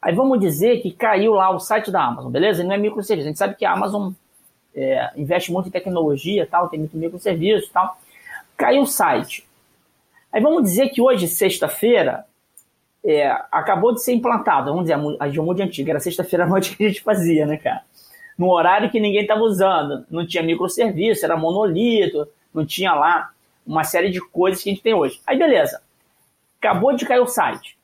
Aí vamos dizer que caiu lá o site da Amazon, beleza? Não é microserviço. A gente sabe que a Amazon é, investe muito em tecnologia, tal, tem muito microserviço, tal. Caiu o site. Aí vamos dizer que hoje, sexta-feira, é, acabou de ser implantado, vamos dizer, a Geomude antiga, era sexta-feira à noite que a gente fazia, né, cara? No horário que ninguém estava usando, não tinha microserviço, era monolito, não tinha lá uma série de coisas que a gente tem hoje. Aí beleza, acabou de cair o site.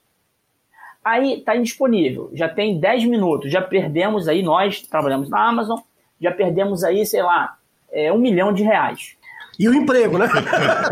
Aí está indisponível, já tem 10 minutos, já perdemos aí, nós trabalhamos na Amazon, já perdemos aí, sei lá, é, um milhão de reais. E o emprego, né?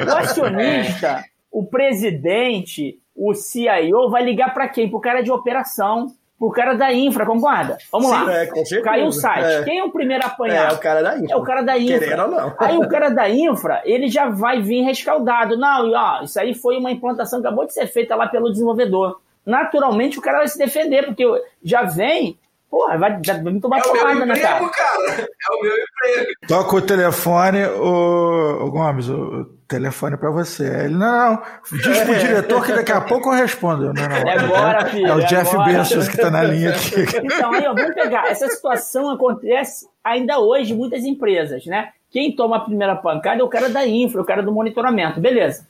O acionista, o presidente, o CIO vai ligar para quem? Para o cara de operação, pro cara da infra, concorda? Vamos Sim, lá. É, Caiu o site. É. Quem é o primeiro a apanhar? É o cara da infra. É o cara da infra. Querendo ou não. Aí o cara da infra, ele já vai vir rescaldado. Não, ó, isso aí foi uma implantação que acabou de ser feita lá pelo desenvolvedor. Naturalmente o cara vai se defender, porque já vem Porra, vai, vai tomar é porrada na cara. cara. É o meu emprego. Toca o telefone, o, o Gomes, o telefone pra você. Ele, não, não, diz pro diretor que daqui a pouco eu respondo. Não, não, é agora, filho. É o Jeff agora. Bezos que tá na linha aqui. Então, aí, ó, vamos pegar. Essa situação acontece ainda hoje em muitas empresas, né? Quem toma a primeira pancada é o cara da infra, o cara do monitoramento, beleza.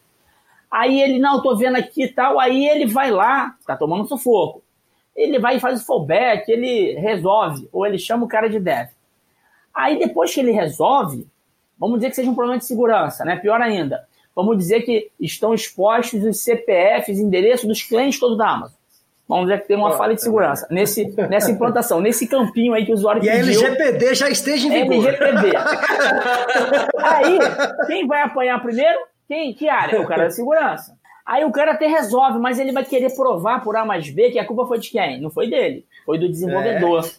Aí ele, não, tô vendo aqui e tal, aí ele vai lá, tá tomando sufoco ele vai e faz o fallback, ele resolve, ou ele chama o cara de dev. Aí depois que ele resolve, vamos dizer que seja um problema de segurança, né? Pior ainda, vamos dizer que estão expostos os CPFs, endereços dos clientes todos da Amazon. Vamos dizer que tem uma falha de segurança nesse, nessa implantação, nesse campinho aí que o usuário e pediu. E a LGPD já esteja em vigor. LGPD. aí, quem vai apanhar primeiro? Quem? Que área? O cara da segurança. Aí o cara até resolve, mas ele vai querer provar por A mais B que a culpa foi de quem? Não foi dele, foi do desenvolvedor. É.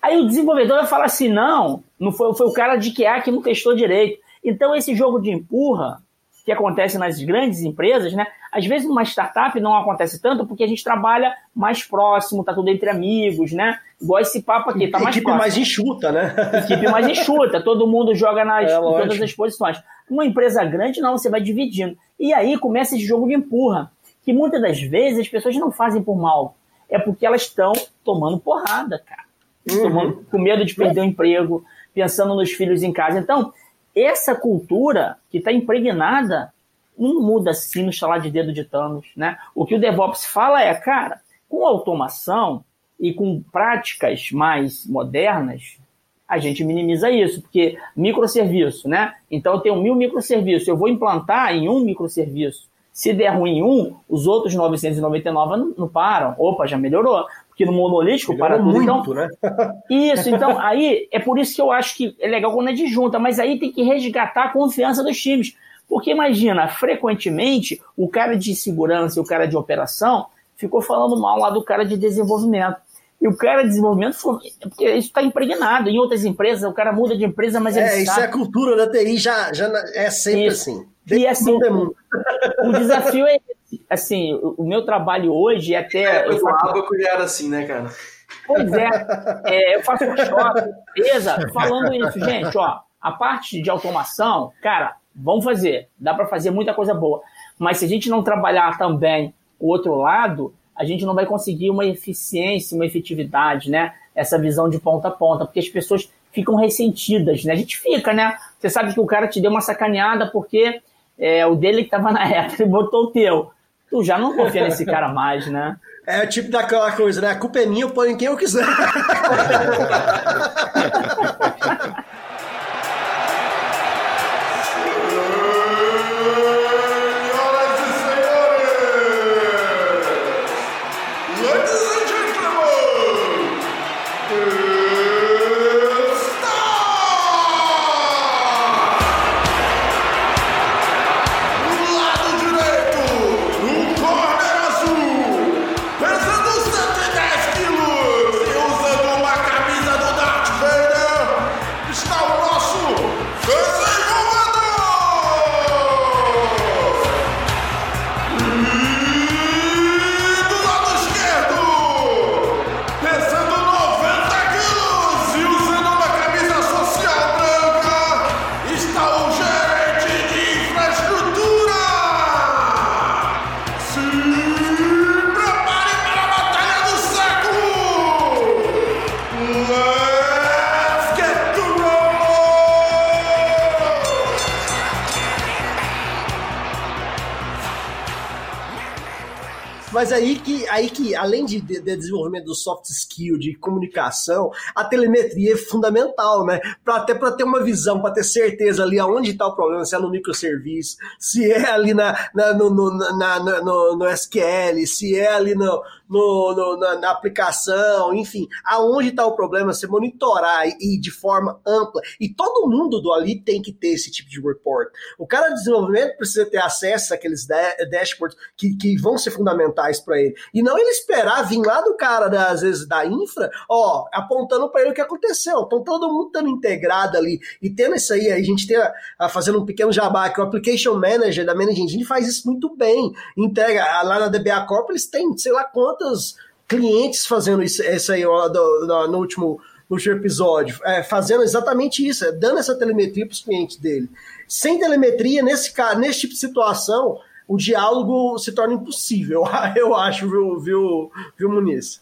Aí o desenvolvedor vai falar assim: não, não foi, foi o cara de QA que não testou direito. Então esse jogo de empurra que acontece nas grandes empresas, né? Às vezes numa startup não acontece tanto porque a gente trabalha mais próximo, tá tudo entre amigos, né? Igual esse papo aqui, tá mais Equipe próximo. mais enxuta, né? Equipe mais enxuta, todo mundo joga nas é, todas as posições. Uma empresa grande não, você vai dividindo. E aí começa esse jogo de empurra, que muitas das vezes as pessoas não fazem por mal, é porque elas estão tomando porrada, cara. Uhum. Tomando, com medo de perder o emprego, pensando nos filhos em casa. Então, essa cultura que está impregnada não muda assim no chalar de dedo de Thanos, né? O que o DevOps fala é, cara, com automação e com práticas mais modernas, a gente minimiza isso, porque microserviço, né? Então eu tenho mil microserviços, eu vou implantar em um microserviço. Se der ruim em um, os outros 999 não, não param. Opa, já melhorou. Porque no monolítico para tudo. Muito, então, né? isso, então, aí é por isso que eu acho que é legal quando é de junta, mas aí tem que resgatar a confiança dos times. Porque imagina, frequentemente, o cara de segurança e o cara de operação ficou falando mal lá do cara de desenvolvimento. E o cara de desenvolvimento, porque isso está impregnado. Em outras empresas, o cara muda de empresa, mas é, ele isso é a cultura da TI, já, já é sempre isso. assim. e assim, o desafio é assim, o meu trabalho hoje é até. É, eu faço... Abaco já era assim, né, cara? Pois é, é eu faço workshop, beleza? Falando isso, gente, ó, a parte de automação, cara, vamos fazer, dá para fazer muita coisa boa. Mas se a gente não trabalhar também o outro lado, a gente não vai conseguir uma eficiência, uma efetividade, né? Essa visão de ponta a ponta, porque as pessoas ficam ressentidas, né? A gente fica, né? Você sabe que o cara te deu uma sacaneada porque é, o dele que estava na reta, ele botou o teu. Tu já não confia nesse cara mais, né? É o tipo daquela coisa, né? A culpa é minha, eu ponho em quem eu quiser. Aí que, aí que além de, de, de desenvolvimento do soft skill, de comunicação, a telemetria é fundamental, né? Pra, até para ter uma visão, para ter certeza ali aonde está o problema, se é no microserviço, se é ali na, na, no, no, na, no, no SQL, se é ali no, no, no na, na, aplicação, enfim, aonde está o problema, você monitorar e, e, de forma ampla. E todo mundo do ali tem que ter esse tipo de report. O cara de desenvolvimento precisa ter acesso àqueles dashboards que, que vão ser fundamentais para ele. E não ele esperar vir lá do cara, da, às vezes, da infra, ó, apontando para ele o que aconteceu. Então todo mundo estando integrado ali e tendo isso aí, a gente tem a, a, fazendo um pequeno jabá que o Application Manager da Managing Engine faz isso muito bem. Entrega lá na DBA Corp, eles têm, sei lá quantos clientes fazendo isso, isso aí ó, do, do, no último no último episódio, é, fazendo exatamente isso, é, dando essa telemetria para os clientes dele. Sem telemetria, nesse, nesse tipo de situação, o diálogo se torna impossível, eu acho, viu, viu, viu Muniz?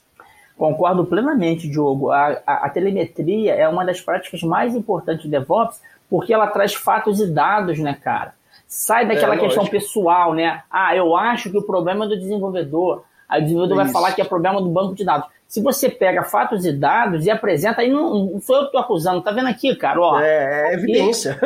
Concordo plenamente, Diogo. A, a, a, telemetria é uma das práticas mais importantes do DevOps, porque ela traz fatos e dados, né, cara? Sai daquela é, questão pessoal, né? Ah, eu acho que o problema é do desenvolvedor. Aí o desenvolvedor vai falar que é problema do banco de dados. Se você pega fatos e dados e apresenta, aí não, não sou eu que estou acusando, tá vendo aqui, cara? Ó, é, é evidência.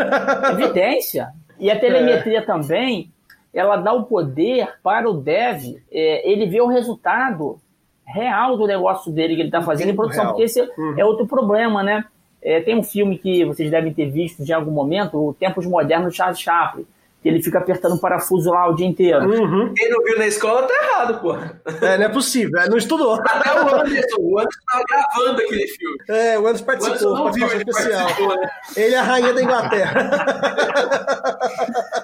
evidência. E a telemetria é. também, ela dá o poder para o dev, é, ele ver o resultado real do negócio dele que ele está fazendo em produção, real. porque esse uhum. é outro problema, né? É, tem um filme que vocês devem ter visto em algum momento, o Tempos Modernos de Charles Chaplin que ele fica apertando o parafuso lá o dia inteiro. Uhum. Quem não viu na escola tá errado, pô. É, não é possível, é, não estudou. Até o Anderson, o Anderson tava gravando aquele filme. É, o Anderson participou, o Anderson não viu, especial. Ele, né? ele é a rainha da Inglaterra.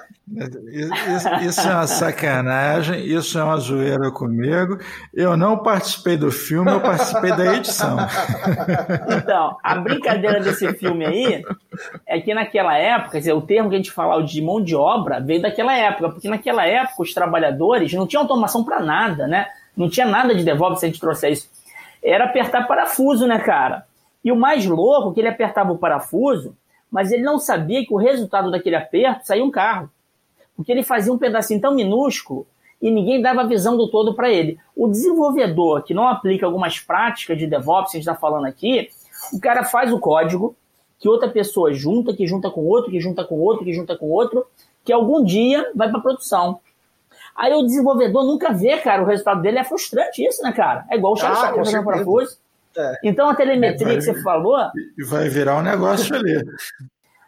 Isso, é uma sacanagem, isso é uma zoeira comigo. Eu não participei do filme, eu participei da edição. Então, a brincadeira desse filme aí é que naquela época, dizer, o termo que a gente fala de mão de obra veio daquela época, porque naquela época os trabalhadores não tinham automação para nada, né? Não tinha nada de DevOps se a gente trouxer isso. Era apertar parafuso, né, cara? E o mais louco é que ele apertava o parafuso, mas ele não sabia que o resultado daquele aperto saía um carro porque ele fazia um pedacinho tão minúsculo e ninguém dava a visão do todo para ele. O desenvolvedor que não aplica algumas práticas de DevOps, a gente está falando aqui, o cara faz o código que outra pessoa junta, que junta com outro, que junta com outro, que junta com outro, que algum dia vai para produção. Aí o desenvolvedor nunca vê, cara, o resultado dele é frustrante isso, né, cara? É igual o Charles ah, fazendo parafuso. É. Então a telemetria vai, que você falou. Vai virar um negócio ali.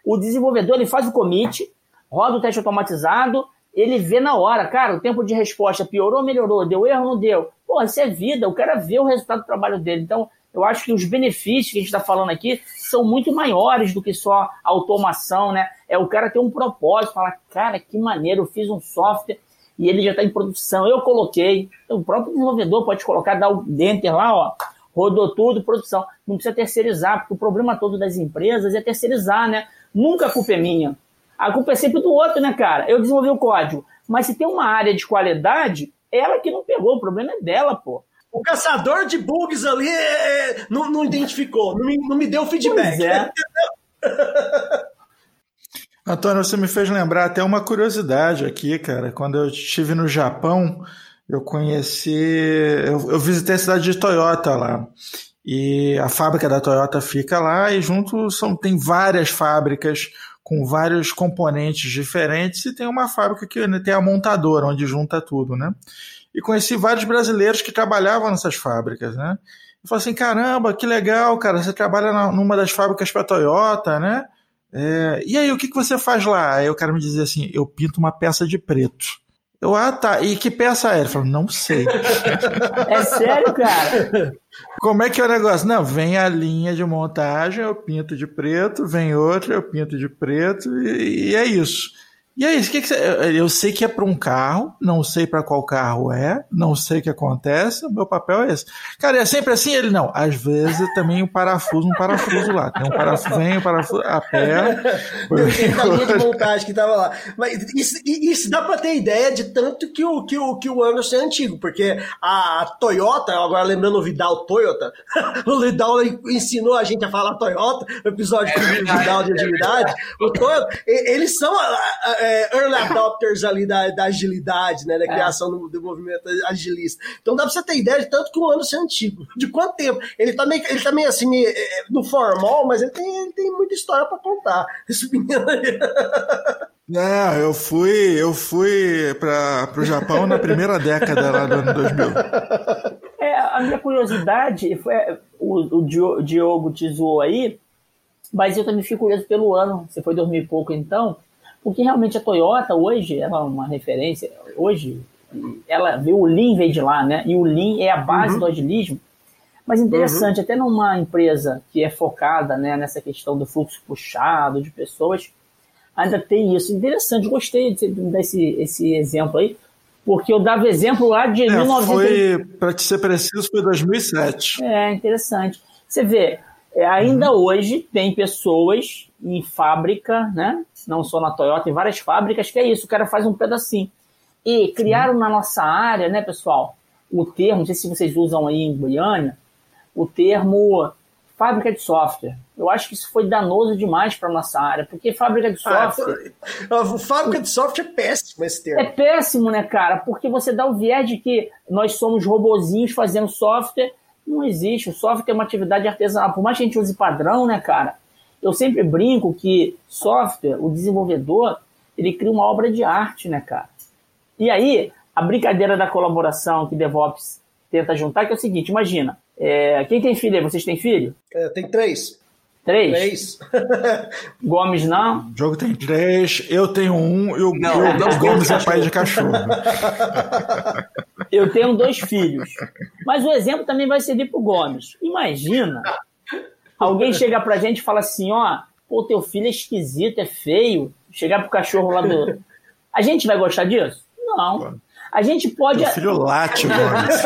O desenvolvedor ele faz o commit, roda o teste automatizado, ele vê na hora, cara, o tempo de resposta piorou ou melhorou, deu erro não deu. Pô, isso é vida, o cara vê o resultado do trabalho dele. Então, eu acho que os benefícios que a gente está falando aqui são muito maiores do que só automação, né? É o cara ter um propósito, falar, cara, que maneiro, eu fiz um software e ele já está em produção, eu coloquei. Então, o próprio desenvolvedor pode colocar, dar o enter lá, ó, rodou tudo, produção. Não precisa terceirizar, porque o problema todo das empresas é terceirizar, né? Nunca a culpa é minha. A culpa é sempre do outro, né, cara? Eu desenvolvi o código. Mas se tem uma área de qualidade, ela que não pegou, o problema é dela, pô. O caçador de bugs ali é, é não, não, identificou, não me, não me deu feedback. Pois é. Antônio, você me fez lembrar até uma curiosidade aqui, cara. Quando eu estive no Japão, eu conheci. Eu, eu visitei a cidade de Toyota lá. E a fábrica da Toyota fica lá, e junto são, tem várias fábricas com vários componentes diferentes e tem uma fábrica que né, tem a montadora, onde junta tudo, né? E conheci vários brasileiros que trabalhavam nessas fábricas, né? E falei assim, caramba, que legal, cara, você trabalha na, numa das fábricas para Toyota, né? É, e aí, o que, que você faz lá? Aí o cara me dizia assim, eu pinto uma peça de preto. Eu, ah, tá. E que peça é? Ele falou, não sei. É sério, cara? Como é que é o negócio? Não, vem a linha de montagem, eu pinto de preto, vem outra, eu pinto de preto, e, e é isso. E aí, o que, que você, eu sei que é para um carro, não sei para qual carro é, não sei o que acontece, o meu papel é esse. Cara, é sempre assim? Ele não. Às vezes também um parafuso, um parafuso lá. Tem um parafuso, vem, um parafuso, a pé. Tem a linha de montagem que tava lá. Mas isso, isso dá para ter ideia de tanto que o, que o, que o Anderson é antigo, porque a Toyota, agora lembrando o Vidal Toyota, o Vidal ensinou a gente a falar Toyota, no episódio é, do Vidal de atividade, o Toyota, eles são é, early adopters ali da, da agilidade, né? Da é. criação do, do, movimento agilista. Então dá pra você ter ideia de tanto que o ano ser antigo. De quanto tempo? Ele tá meio, ele tá meio assim, meio, é, no formal, mas ele tem, ele tem muita história pra contar. Esse menino aí. Não, eu fui, eu fui para o Japão na primeira década lá do ano 2000. É, a minha curiosidade foi o, o Diogo te zoou aí, mas eu também fico curioso pelo ano. Você foi dormir pouco então, porque realmente a Toyota hoje ela é uma referência. Hoje ela vê o Lean veio de lá, né? E o Lean é a base uhum. do agilismo. Mas interessante, uhum. até numa empresa que é focada né, nessa questão do fluxo puxado de pessoas, ainda tem isso. Interessante, gostei de dar esse, esse exemplo aí, porque eu dava exemplo lá de é, 1900. Foi, para te ser preciso, foi 2007. É, interessante. Você vê, é, ainda uhum. hoje tem pessoas em fábrica, né? Não só na Toyota, em várias fábricas, que é isso, o cara faz um pedacinho. E criaram na nossa área, né, pessoal, o termo, não sei se vocês usam aí em Goiânia, o termo fábrica de software. Eu acho que isso foi danoso demais para nossa área, porque fábrica de ah, software. Ah, fábrica de software é péssimo esse termo. É péssimo, né, cara? Porque você dá o viés de que nós somos robozinhos fazendo software. Não existe. O software é uma atividade artesanal. Por mais que a gente use padrão, né, cara? Eu sempre brinco que software, o desenvolvedor, ele cria uma obra de arte, né, cara? E aí, a brincadeira da colaboração que DevOps tenta juntar, que é o seguinte, imagina, é, quem tem filho aí? Vocês têm filho? É, tem três. Três? Três. Gomes não? O jogo tem três, eu tenho um e o, não, eu, o Gomes é pai de cachorro. eu tenho dois filhos. Mas o exemplo também vai servir pro Gomes. Imagina, alguém chega pra gente e fala assim, ó, pô, teu filho é esquisito, é feio. Chegar pro cachorro lá do... A gente vai gostar disso? Não. A gente pode. Meu filho late, Gomes.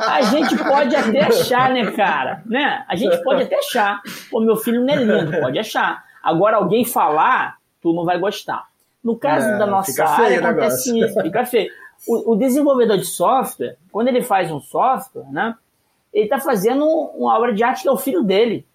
a gente pode até achar, né, cara? Né? A gente pode até achar. Pô, meu filho não é lindo, pode achar. Agora, alguém falar, tu não vai gostar. No caso é, da nossa área, acontece isso, fica feio. O, o, desenvolvedor de software, quando ele faz um software, né? Ele está fazendo uma obra de arte que é o filho dele.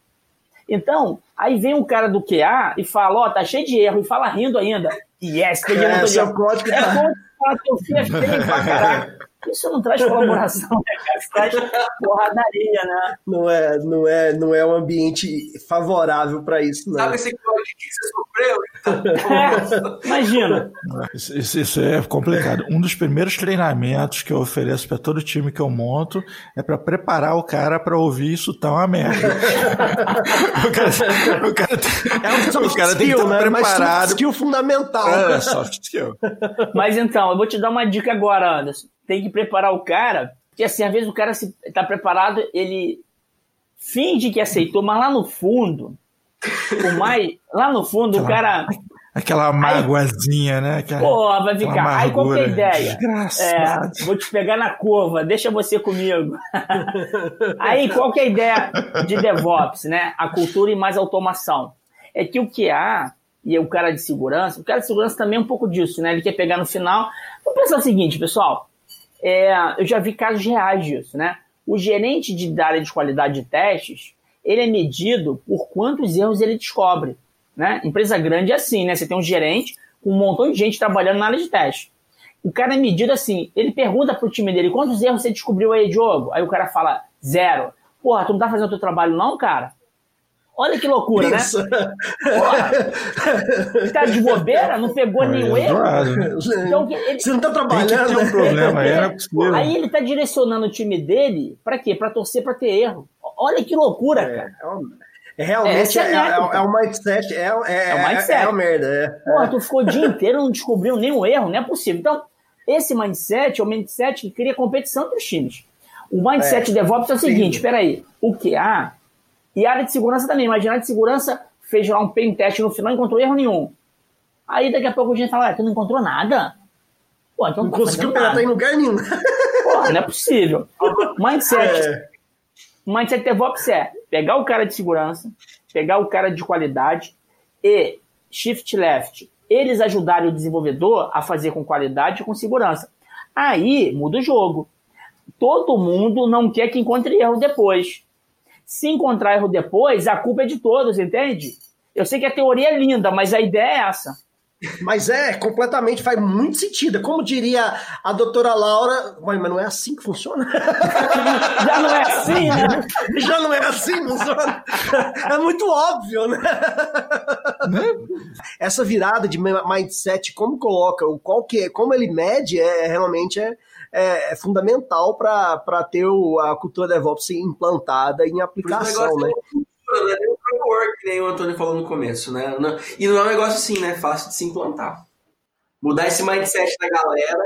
Então, aí vem um cara do QA e fala, ó, oh, tá cheio de erro, e fala rindo ainda. Yes, peguei é, seu código é fala que eu filho é feio pra caralho. Isso não traz colaboração, né, cara? Isso traz porradaria, né? Não é, não é, não é um ambiente favorável para isso, não. Sabe esse que você sofreu? É, imagina. Isso, isso, é complicado. Um dos primeiros treinamentos que eu ofereço para todo time que eu monto é para preparar o cara para ouvir isso tão uma merda. o cara, o cara, tem, é um soft o cara skill, tem que estar né? preparado. Mas soft skill fundamental. É, soft skill. Mas então, eu vou te dar uma dica agora, Anderson tem que preparar o cara, porque assim, às vezes o cara está preparado, ele finge que aceitou, mas lá no fundo, o mais, lá no fundo, aquela, o cara. Aquela mágoazinha, né? Aquela, pô, vai ficar. Aí qual que é a ideia? É, vou te pegar na curva, deixa você comigo. aí qual que é a ideia de DevOps, né? A cultura e mais automação. É que o QA e o cara de segurança, o cara de segurança também é um pouco disso, né? Ele quer pegar no final. Vamos pensar o seguinte, pessoal é, eu já vi casos reais disso, né? O gerente de, da área de qualidade de testes, ele é medido por quantos erros ele descobre, né? Empresa grande é assim, né? Você tem um gerente com um montão de gente trabalhando na área de teste. O cara é medido assim, ele pergunta pro time dele, quantos erros você descobriu aí, Diogo? Aí o cara fala, zero. Porra, tu não tá fazendo o teu trabalho não, cara? Olha que loucura, né? Isso. né? Porra, tá de bobeira, não pegou é, nenhum erro. Então, ele, Você não tá trabalhando. Tem um problema aí, é Aí ele tá direcionando o time dele para quê? Para torcer para ter erro. Olha que loucura, é, cara. É, realmente é, é, é, um mindset. É, é, um mindset. É, uma merda. É. Porra, tu ficou o dia inteiro não descobriu nenhum erro, não é possível. Então, esse mindset é o mindset que cria competição entre os times. O mindset é, DevOps é o seguinte: peraí, o QA e a área de segurança também. Imagina a área de segurança fez lá um pen teste no final, não encontrou erro nenhum. Aí daqui a pouco a gente fala, ah, tu não encontrou nada? Pô, então não, não tá conseguiu pegar em lugar nenhum. Pô, não é possível. Mindset. É. Mindset DevOps é pegar o cara de segurança, pegar o cara de qualidade e shift left. Eles ajudarem o desenvolvedor a fazer com qualidade e com segurança. Aí muda o jogo. Todo mundo não quer que encontre erro depois. Se encontrar erro depois, a culpa é de todos, entende? Eu sei que a teoria é linda, mas a ideia é essa. Mas é, completamente, faz muito sentido. Como diria a doutora Laura, mas não é assim que funciona? Já não é assim, né? Já não é assim, funciona. É muito óbvio, né? né? Essa virada de mindset, como coloca, qual que é, como ele mede, é realmente é, é, é fundamental para ter o, a cultura DevOps implantada em aplicação, né? Não é nem um framework, que nem o Antônio falou no começo, né? E não é um negócio assim, né? Fácil de se implantar. Mudar esse mindset da galera.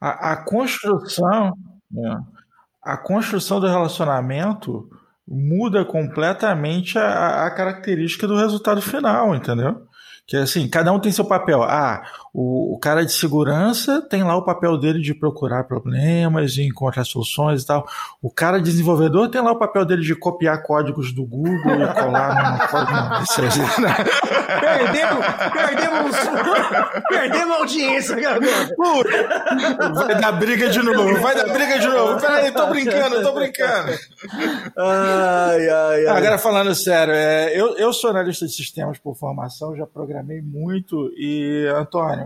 A, a construção. É, a construção do relacionamento muda completamente a, a característica do resultado final, entendeu? Que assim, cada um tem seu papel. Ah, o, o, cara de segurança tem lá o papel dele de procurar problemas, de encontrar soluções e tal. O cara desenvolvedor tem lá o papel dele de copiar códigos do Google e colar no código. Né? Perdemos, perdemos, perdemos a audiência, cara. Vai dar briga de novo, vai dar briga de novo. Peraí, tô brincando, tô brincando. Ai, ai, ai. Agora falando sério, é, eu, eu sou analista de sistemas por formação, já programei muito. E, Antônio,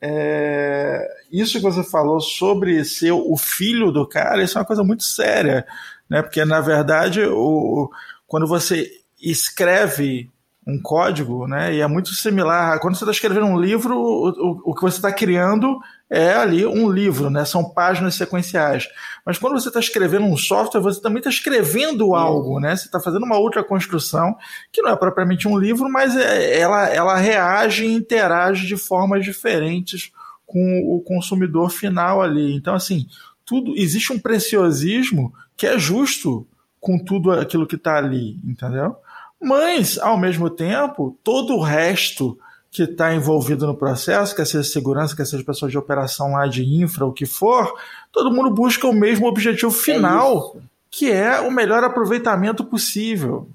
é, isso que você falou sobre ser o filho do cara, isso é uma coisa muito séria, né? Porque, na verdade, o, quando você escreve um código, né? E é muito similar. Quando você está escrevendo um livro, o, o, o que você está criando é ali um livro, né? São páginas sequenciais. Mas quando você está escrevendo um software, você também está escrevendo algo, né? Você está fazendo uma outra construção que não é propriamente um livro, mas é, ela, ela reage e interage de formas diferentes com o consumidor final ali. Então, assim, tudo existe um preciosismo que é justo com tudo aquilo que está ali, entendeu? Mas, ao mesmo tempo, todo o resto que está envolvido no processo, quer seja segurança, quer seja pessoas de operação lá de infra, o que for, todo mundo busca o mesmo objetivo é final, é que é o melhor aproveitamento possível.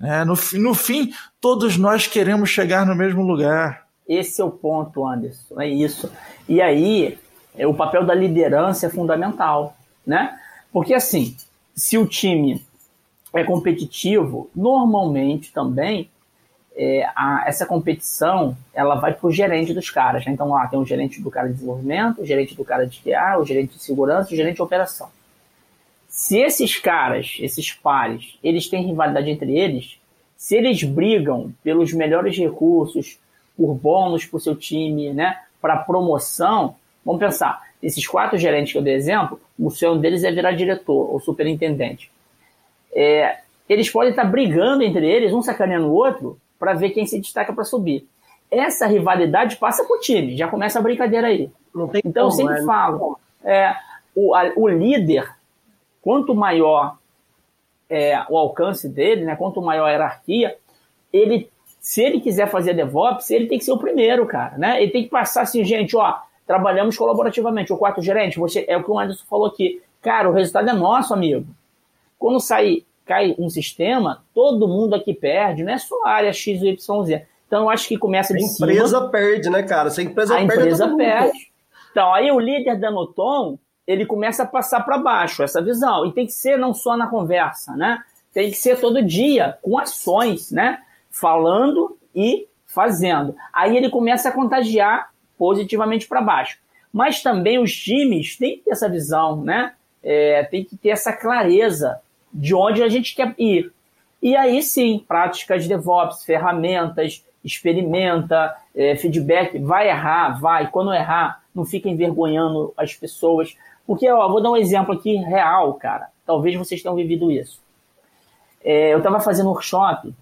É, no, no fim, todos nós queremos chegar no mesmo lugar. Esse é o ponto, Anderson, é isso. E aí, o papel da liderança é fundamental, né? Porque assim, se o time é competitivo, normalmente também é, a, essa competição ela vai para o gerente dos caras. Né? Então lá tem o gerente do cara de desenvolvimento, o gerente do cara de QA, o gerente de segurança, o gerente de operação. Se esses caras, esses pares, eles têm rivalidade entre eles, se eles brigam pelos melhores recursos, por bônus para o seu time, né, para promoção, vamos pensar, esses quatro gerentes que eu dei exemplo, o sonho deles é virar diretor ou superintendente é, eles podem estar brigando entre eles, um sacaneando o outro, para ver quem se destaca para subir. Essa rivalidade passa para o time, já começa a brincadeira aí. então eu sempre é, falo, é, o, a, o líder, quanto maior é, o alcance dele, né, quanto maior a hierarquia, ele, se ele quiser fazer DevOps, ele tem que ser o primeiro, cara. Né? Ele tem que passar assim, gente, ó, trabalhamos colaborativamente. O quarto gerente, você, é o que o Anderson falou aqui. Cara, o resultado é nosso, amigo. Quando sair, cai um sistema, todo mundo aqui perde, não é só a área X, Y, Z. Então eu acho que começa de cima. A empresa cima, perde, né, cara? Se a empresa a perde, empresa perde. Então aí o líder dando o tom, ele começa a passar para baixo essa visão. E tem que ser não só na conversa, né? Tem que ser todo dia, com ações, né? Falando e fazendo. Aí ele começa a contagiar positivamente para baixo. Mas também os times têm que ter essa visão, né? É, tem que ter essa clareza de onde a gente quer ir. E aí sim, práticas de DevOps, ferramentas, experimenta, é, feedback, vai errar, vai. Quando errar, não fica envergonhando as pessoas. Porque, ó, vou dar um exemplo aqui real, cara. Talvez vocês tenham vivido isso. É, eu estava fazendo workshop,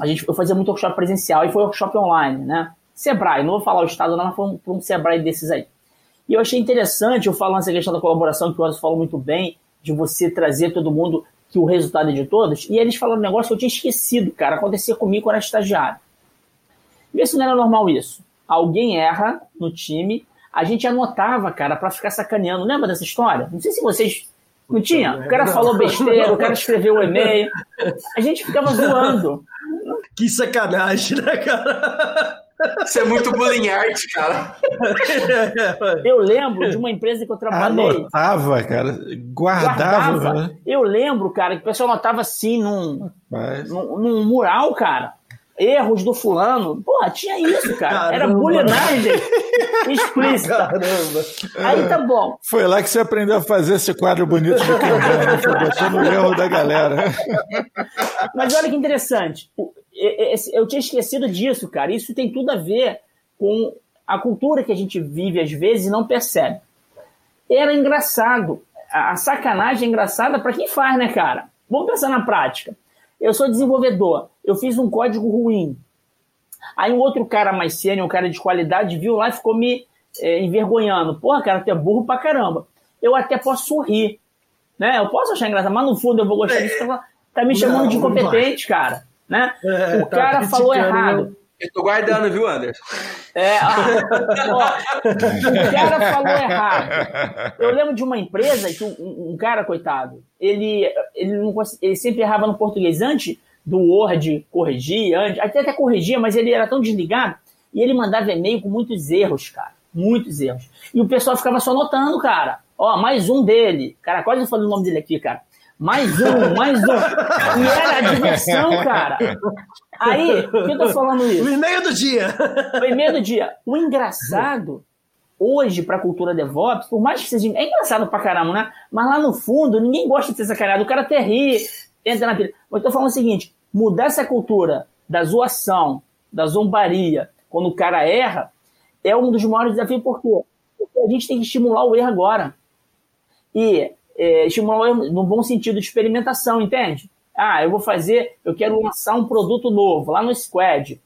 a gente, eu fazia muito workshop presencial e foi workshop online, né? Sebrae, não vou falar o estado, não, mas foi um, um Sebrae desses aí. E eu achei interessante, eu falando essa questão da colaboração, que o Anderson falou muito bem, de você trazer todo mundo, que o resultado é de todos, e eles falaram um negócio que eu tinha esquecido, cara, acontecia comigo quando era estagiário. Vê se não era normal isso. Alguém erra no time, a gente anotava, cara, para ficar sacaneando. Lembra dessa história? Não sei se vocês. Não tinha? O cara falou besteira, o cara escreveu o um e-mail. A gente ficava zoando. Que sacanagem, né, cara? Isso é muito bullying art, cara. Eu lembro de uma empresa que eu trabalhei. Anotava, cara. Guardava. Guardava. Né? Eu lembro, cara, que o pessoal anotava assim num, num, num, mural, cara. erros do fulano. Porra, tinha isso, cara. Caramba. Era bulinagem explícita. Caramba. Aí tá bom. Foi lá que você aprendeu a fazer esse quadro bonito de Kanban, né? Foi botando o erro da galera. Mas olha que interessante. Eu tinha esquecido disso, cara. Isso tem tudo a ver com a cultura que a gente vive às vezes e não percebe. Era engraçado. A sacanagem é engraçada para quem faz, né, cara? Vamos pensar na prática. Eu sou desenvolvedor, eu fiz um código ruim. Aí um outro cara mais sênior, um cara de qualidade, viu lá e ficou me é, envergonhando. Porra, cara, tu é burro pra caramba. Eu até posso sorrir, né? Eu posso achar engraçado, mas no fundo eu vou gostar disso. Tá, tá me chamando não, de incompetente, cara. Né? É, o tá cara falou errado. Eu tô guardando, viu, Anderson? É, ó, o cara falou errado. Eu lembro de uma empresa que um, um cara, coitado, ele, ele, não, ele sempre errava no português antes do Word corrigir, antes, até até corrigia, mas ele era tão desligado e ele mandava e-mail com muitos erros, cara. Muitos erros. E o pessoal ficava só notando, cara. Ó, mais um dele. Cara, quase eu falei o nome dele aqui, cara. Mais um, mais um. E era a diversão, cara. Aí, por que eu tô falando isso? O e-mail do dia. O e-mail do dia. O engraçado, hoje, pra cultura DevOps, por mais que seja. É engraçado pra caramba, né? Mas lá no fundo, ninguém gosta de ser sacaneado. O cara até ri, entra na pilha. Mas eu tô falando o seguinte: mudar essa cultura da zoação, da zombaria, quando o cara erra, é um dos maiores desafios. Por quê? Porque a gente tem que estimular o erro agora. E é, estimular no bom sentido de experimentação, entende? Ah, eu vou fazer, eu quero lançar um produto novo lá no Squad.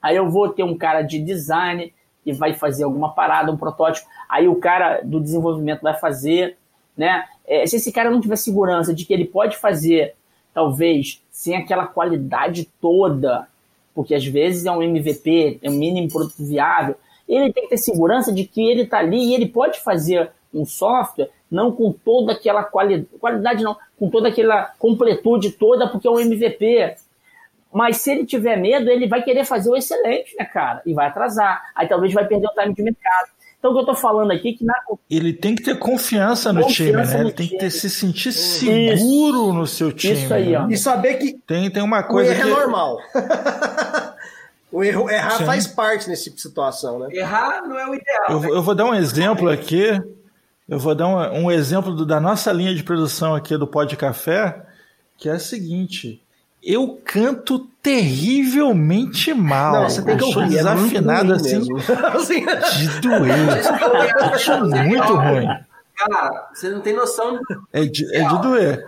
Aí eu vou ter um cara de design que vai fazer alguma parada, um protótipo. Aí o cara do desenvolvimento vai fazer, né? É, se esse cara não tiver segurança de que ele pode fazer, talvez, sem aquela qualidade toda, porque às vezes é um MVP, é um mínimo produto viável, ele tem que ter segurança de que ele está ali e ele pode fazer um software não com toda aquela qualidade, qualidade não, com toda aquela completude toda, porque é um MVP. Mas se ele tiver medo, ele vai querer fazer o excelente, né, cara? E vai atrasar. Aí talvez vai perder o time de mercado. Então, o que eu tô falando aqui é que na... Ele tem que ter confiança no confiança time, né? Ele tem que ter, se sentir seguro Isso. no seu time. Isso aí, né? ó. E saber que tem, tem uma coisa o erro é que... é normal. o erro, errar Sim. faz parte nesse tipo de situação, né? Errar não é o ideal. Eu, né? eu vou dar um exemplo aqui eu vou dar um, um exemplo do, da nossa linha de produção aqui do Pó de Café, que é a seguinte. Eu canto terrivelmente mal. Não, você tem que ouvir, é desafinado é assim, assim, de doer. Acho muito ruim. Cara, você não tem noção. É de, é de doer.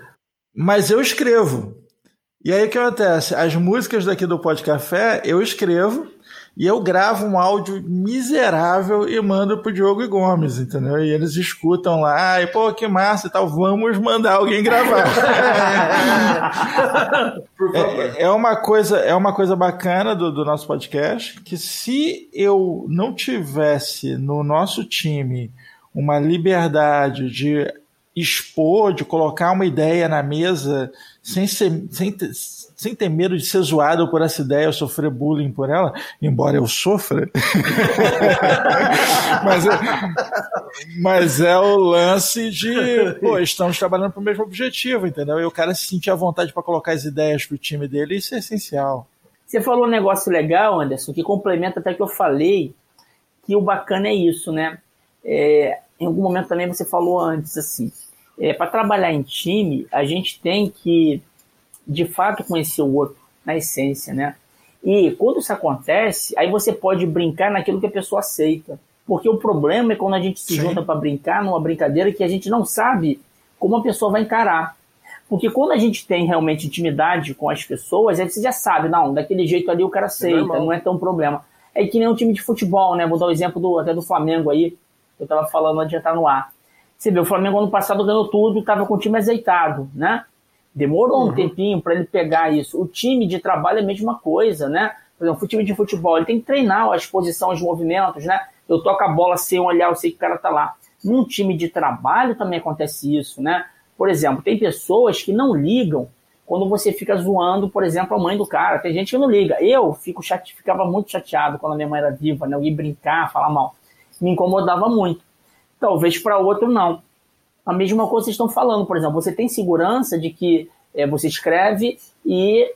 Mas eu escrevo. E aí o que acontece? As músicas daqui do Pó de Café, eu escrevo e eu gravo um áudio miserável e mando pro Diogo e Gomes, entendeu? E eles escutam lá, e pô, que massa e tal, vamos mandar alguém gravar. É, é, uma coisa, é uma coisa bacana do, do nosso podcast, que se eu não tivesse no nosso time uma liberdade de expor, de colocar uma ideia na mesa sem, ser, sem, sem ter medo de ser zoado por essa ideia ou sofrer bullying por ela, embora eu sofra. mas, é, mas é o lance de, pô, estamos trabalhando para o mesmo objetivo, entendeu? E o cara se sentir à vontade para colocar as ideias para o time dele, isso é essencial. Você falou um negócio legal, Anderson, que complementa até que eu falei, que o bacana é isso, né? É, em algum momento também você falou antes, assim, é, para trabalhar em time, a gente tem que de fato conhecer o outro na essência, né? E quando isso acontece, aí você pode brincar naquilo que a pessoa aceita. Porque o problema é quando a gente se Sim. junta para brincar numa brincadeira que a gente não sabe como a pessoa vai encarar. Porque quando a gente tem realmente intimidade com as pessoas, aí você já sabe, não, daquele jeito ali o cara aceita, é não é tão problema. É que nem um time de futebol, né? Vou dar o um exemplo do, até do Flamengo aí, eu tava falando antes de entrar no ar. Você vê, o Flamengo ano passado ganhou tudo, estava com o time azeitado, né? Demorou uhum. um tempinho para ele pegar isso. O time de trabalho é a mesma coisa, né? Por exemplo, o time de futebol, ele tem que treinar a exposição aos movimentos, né? Eu toco a bola sem olhar, eu sei que o cara tá lá. Num time de trabalho também acontece isso, né? Por exemplo, tem pessoas que não ligam quando você fica zoando, por exemplo, a mãe do cara. Tem gente que não liga. Eu fico chate... ficava muito chateado quando a minha mãe era viva, né? Eu ia brincar, falar mal. Me incomodava muito. Talvez para outro não a mesma coisa vocês estão falando. Por exemplo, você tem segurança de que é, você escreve e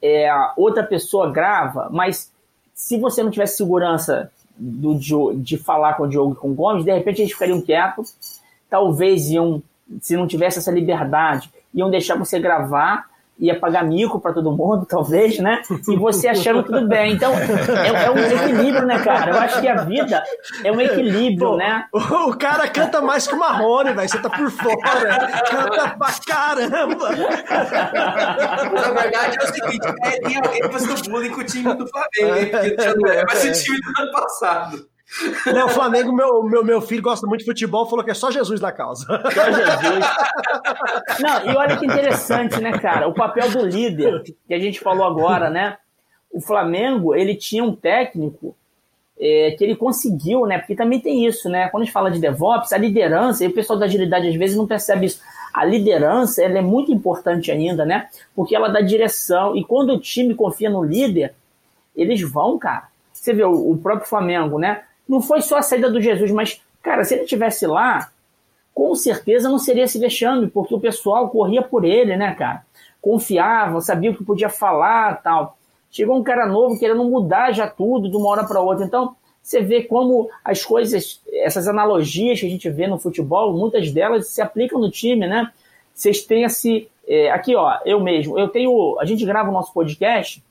é, outra pessoa grava, mas se você não tivesse segurança do, de falar com o Diogo e com o Gomes, de repente eles ficariam quietos, talvez iam, se não tivesse essa liberdade, iam deixar você gravar ia pagar mico para todo mundo, talvez, né? E você achando tudo bem. Então, é, é, um equilíbrio, né, cara? Eu acho que a vida é um equilíbrio, Pô, né? O, cara canta mais que o Marrone, velho. Você tá por fora. Canta pra caramba. Na verdade, é o seguinte: é, tem alguém fazendo bullying com o time do Flamengo, hein? Porque já não é mais o time do ano passado. Não, o Flamengo, meu, meu, meu filho gosta muito de futebol, falou que é só Jesus na causa. Só Jesus. Não, e olha que interessante, né, cara? O papel do líder, que a gente falou agora, né? O Flamengo, ele tinha um técnico é, que ele conseguiu, né? Porque também tem isso, né? Quando a gente fala de DevOps, a liderança, e o pessoal da agilidade às vezes não percebe isso. A liderança, ela é muito importante ainda, né? Porque ela dá direção. E quando o time confia no líder, eles vão, cara. Você vê o, o próprio Flamengo, né? Não foi só a saída do Jesus, mas, cara, se ele tivesse lá, com certeza não seria esse vexame, porque o pessoal corria por ele, né, cara? Confiava, sabia o que podia falar tal. Chegou um cara novo querendo mudar já tudo de uma hora para outra. Então, você vê como as coisas, essas analogias que a gente vê no futebol, muitas delas se aplicam no time, né? Vocês têm esse. É, aqui, ó, eu mesmo, eu tenho. A gente grava o nosso podcast,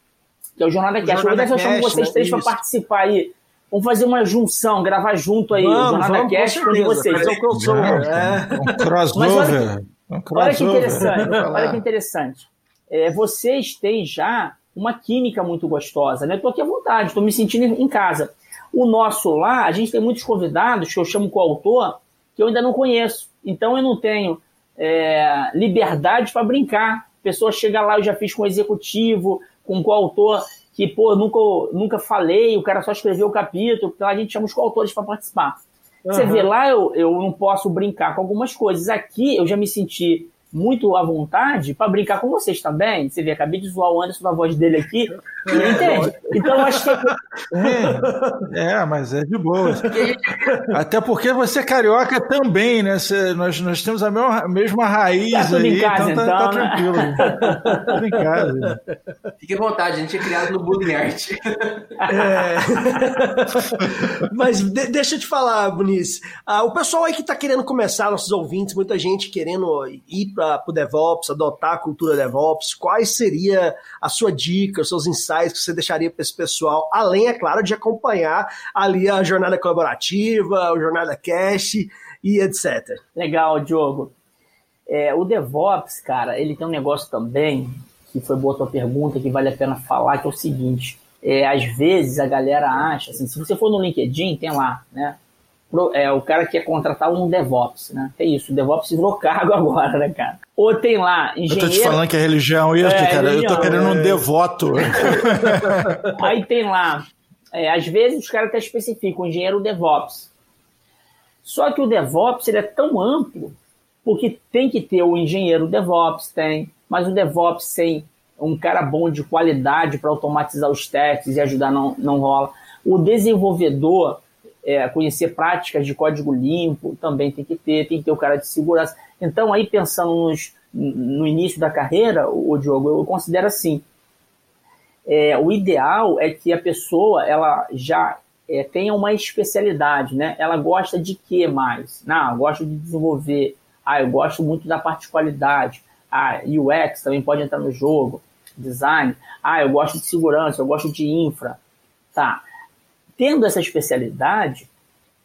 que é o Jornada Cast. Jornada eu chamo vocês né? três para participar aí Vamos fazer uma junção, gravar junto aí vamos, o Jornada vamos, Cast com, vocês. Um crossover. É. Um crossover. Olha, um crossover. olha, que interessante. olha que interessante. É, vocês têm já uma química muito gostosa, né? Estou aqui à vontade, estou me sentindo em casa. O nosso lá, a gente tem muitos convidados que eu chamo coautor que eu ainda não conheço. Então eu não tenho é, liberdade para brincar. A pessoa chega lá, eu já fiz com o executivo, com o coautor que, pô, nunca, nunca falei, o cara só escreveu o capítulo, então a gente chama os coautores para participar. Uhum. Você vê lá, eu, eu não posso brincar com algumas coisas. Aqui eu já me senti muito à vontade para brincar com vocês também. Você vê, acabei de zoar o Anderson na voz dele aqui. É, entende? Então eu acho que. É, é, mas é de boa. Até porque você é carioca também, né? Você, nós, nós temos a mesma, mesma raiz tá tudo aí, em casa, então, tá, tá então tá, tranquilo. tudo em casa. Fique à vontade, a gente é criado no Bullying Art. É. mas de, deixa eu te falar, Boniz. Ah, o pessoal aí que está querendo começar, nossos ouvintes, muita gente querendo ir para o DevOps, adotar a cultura DevOps, quais seria a sua dica, os seus insights que você deixaria para esse pessoal, além, é claro, de acompanhar ali a jornada colaborativa, a jornada cash e etc. Legal, Diogo. É, o DevOps, cara, ele tem um negócio também, que foi boa tua pergunta, que vale a pena falar, que é o seguinte. É, às vezes a galera acha, assim, se você for no LinkedIn, tem lá, né? É, o cara quer contratar um DevOps, né? É isso, o DevOps virou cargo agora, né, cara? Ou tem lá, engenheiro... Eu tô te falando que é religião isso, é, cara, religião, eu tô querendo é... um devoto. Aí tem lá, é, às vezes os caras até especificam, engenheiro DevOps. Só que o DevOps, ele é tão amplo, porque tem que ter o engenheiro DevOps, tem, mas o DevOps sem um cara bom de qualidade para automatizar os testes e ajudar não, não rola. O desenvolvedor é, conhecer práticas de código limpo, também tem que ter, tem que ter o cara de segurança. Então, aí pensando nos, no início da carreira, o, Diogo, eu considero assim, é, o ideal é que a pessoa ela já é, tenha uma especialidade, né? Ela gosta de que mais? Não, eu gosto de desenvolver. Ah, eu gosto muito da parte de qualidade. Ah, UX também pode entrar no jogo. Design. Ah, eu gosto de segurança, eu gosto de infra. Tá tendo essa especialidade,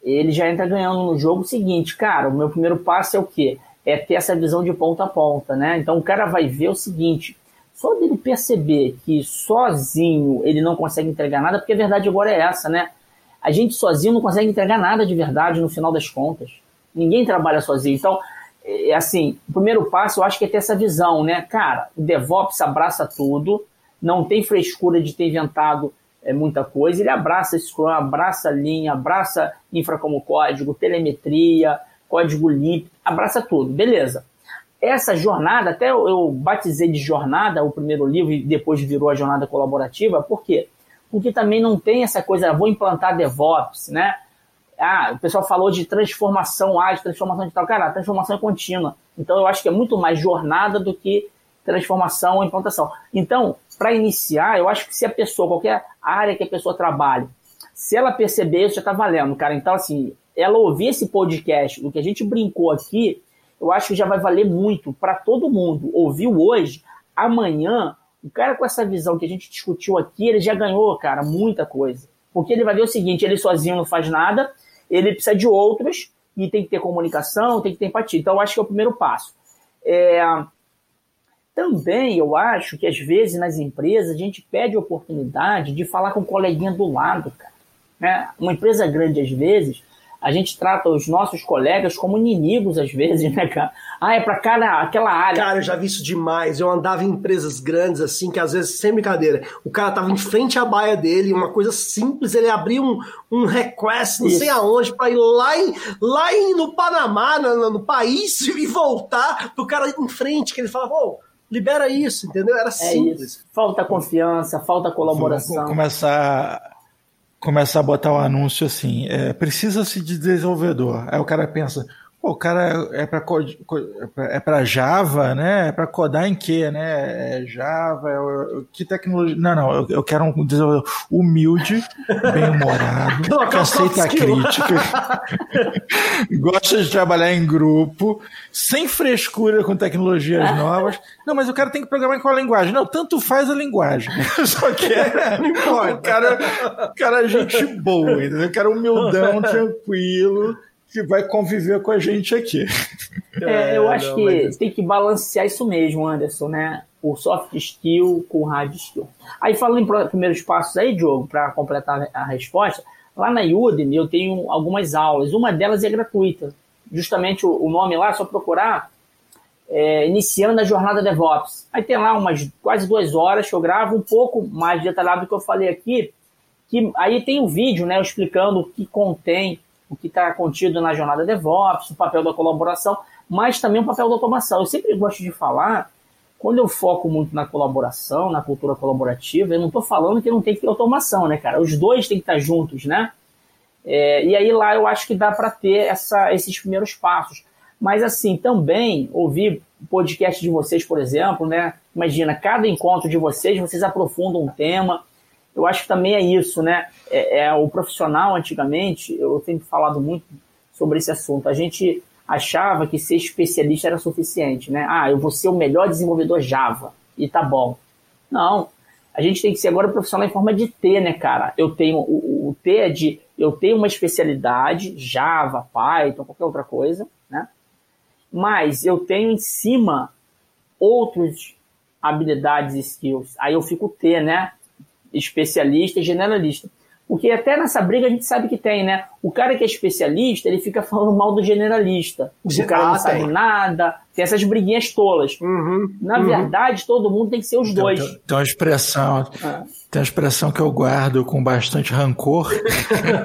ele já entra ganhando no jogo seguinte, cara, o meu primeiro passo é o quê? É ter essa visão de ponta a ponta, né? Então o cara vai ver o seguinte, só dele perceber que sozinho ele não consegue entregar nada, porque a verdade agora é essa, né? A gente sozinho não consegue entregar nada de verdade no final das contas. Ninguém trabalha sozinho. Então, é assim, o primeiro passo eu acho que é ter essa visão, né? Cara, o DevOps abraça tudo, não tem frescura de ter inventado é muita coisa. Ele abraça Scrum, abraça linha, abraça infra como código, telemetria, código limpo, abraça tudo, beleza. Essa jornada, até eu batizei de jornada o primeiro livro e depois virou a jornada colaborativa, por quê? Porque também não tem essa coisa, vou implantar DevOps, né? Ah, o pessoal falou de transformação ágil, transformação digital. Cara, a transformação é contínua. Então eu acho que é muito mais jornada do que transformação ou implantação. Então, para iniciar, eu acho que se a pessoa, qualquer área que a pessoa trabalhe, se ela perceber isso, já tá valendo, cara. Então, assim, ela ouvir esse podcast, do que a gente brincou aqui, eu acho que já vai valer muito para todo mundo. Ouviu hoje, amanhã, o cara com essa visão que a gente discutiu aqui, ele já ganhou, cara, muita coisa. Porque ele vai ver o seguinte: ele sozinho não faz nada, ele precisa de outros e tem que ter comunicação, tem que ter empatia. Então, eu acho que é o primeiro passo. É... Também eu acho que às vezes nas empresas a gente pede oportunidade de falar com o coleguinha do lado, cara. Né? Uma empresa grande, às vezes, a gente trata os nossos colegas como inimigos às vezes, né, cara? Ah, é pra cada, aquela área. Cara, eu já vi isso demais. Eu andava em empresas grandes, assim, que às vezes, sem brincadeira, o cara tava em frente à baia dele, uma coisa simples, ele abria um, um request, não isso. sei aonde, pra ir lá, em, lá em, no Panamá, no, no país, e voltar pro cara em frente, que ele falava, ô, libera isso, entendeu? Era é simples. Isso. Falta confiança, falta colaboração. Vou começar começar a botar o um anúncio assim, é, precisa-se de desenvolvedor. Aí o cara pensa, Pô, o cara é para é para Java, né? É para codar em quê, né? É Java, é, que tecnologia? Não, não, eu, eu quero um desenvolvedor humilde, bem-humorado, que aceita a crítica, gosta de trabalhar em grupo, sem frescura com tecnologias novas. Não, mas o cara tem que programar em qual linguagem? Não, tanto faz a linguagem. Só que é, não importa. O cara, o cara é gente boa, entendeu? O cara humildão, tranquilo que vai conviver com a gente aqui. É, eu acho não, que mas... tem que balancear isso mesmo, Anderson, né? O soft skill com o hard skill. Aí falando em primeiros passos aí, Diogo, para completar a resposta, lá na Udemy eu tenho algumas aulas, uma delas é gratuita. Justamente o, nome lá, é só procurar é, iniciando a jornada DevOps. Aí tem lá umas quase duas horas que eu gravo um pouco mais detalhado do que eu falei aqui. Que aí tem o um vídeo, né, explicando o que contém o que está contido na jornada DevOps, o papel da colaboração, mas também o papel da automação. Eu sempre gosto de falar, quando eu foco muito na colaboração, na cultura colaborativa, eu não estou falando que não tem que ter automação, né, cara? Os dois têm que estar juntos, né? É, e aí lá eu acho que dá para ter essa, esses primeiros passos. Mas assim, também ouvir podcast de vocês, por exemplo, né? Imagina, cada encontro de vocês, vocês aprofundam um tema, eu acho que também é isso, né? É, é, o profissional, antigamente, eu tenho falado muito sobre esse assunto. A gente achava que ser especialista era suficiente, né? Ah, eu vou ser o melhor desenvolvedor Java e tá bom. Não. A gente tem que ser agora profissional em forma de T, né, cara? Eu tenho o, o T é de eu tenho uma especialidade, Java, Python, qualquer outra coisa, né? Mas eu tenho em cima outras habilidades e skills. Aí eu fico T, né? Especialista e generalista. Porque até nessa briga a gente sabe que tem, né? O cara que é especialista, ele fica falando mal do generalista. O cara não sabe nada. Tem essas briguinhas tolas. Uhum, Na uhum. verdade, todo mundo tem que ser os dois. Tem, tem uma expressão. Ah. Tem uma expressão que eu guardo com bastante rancor.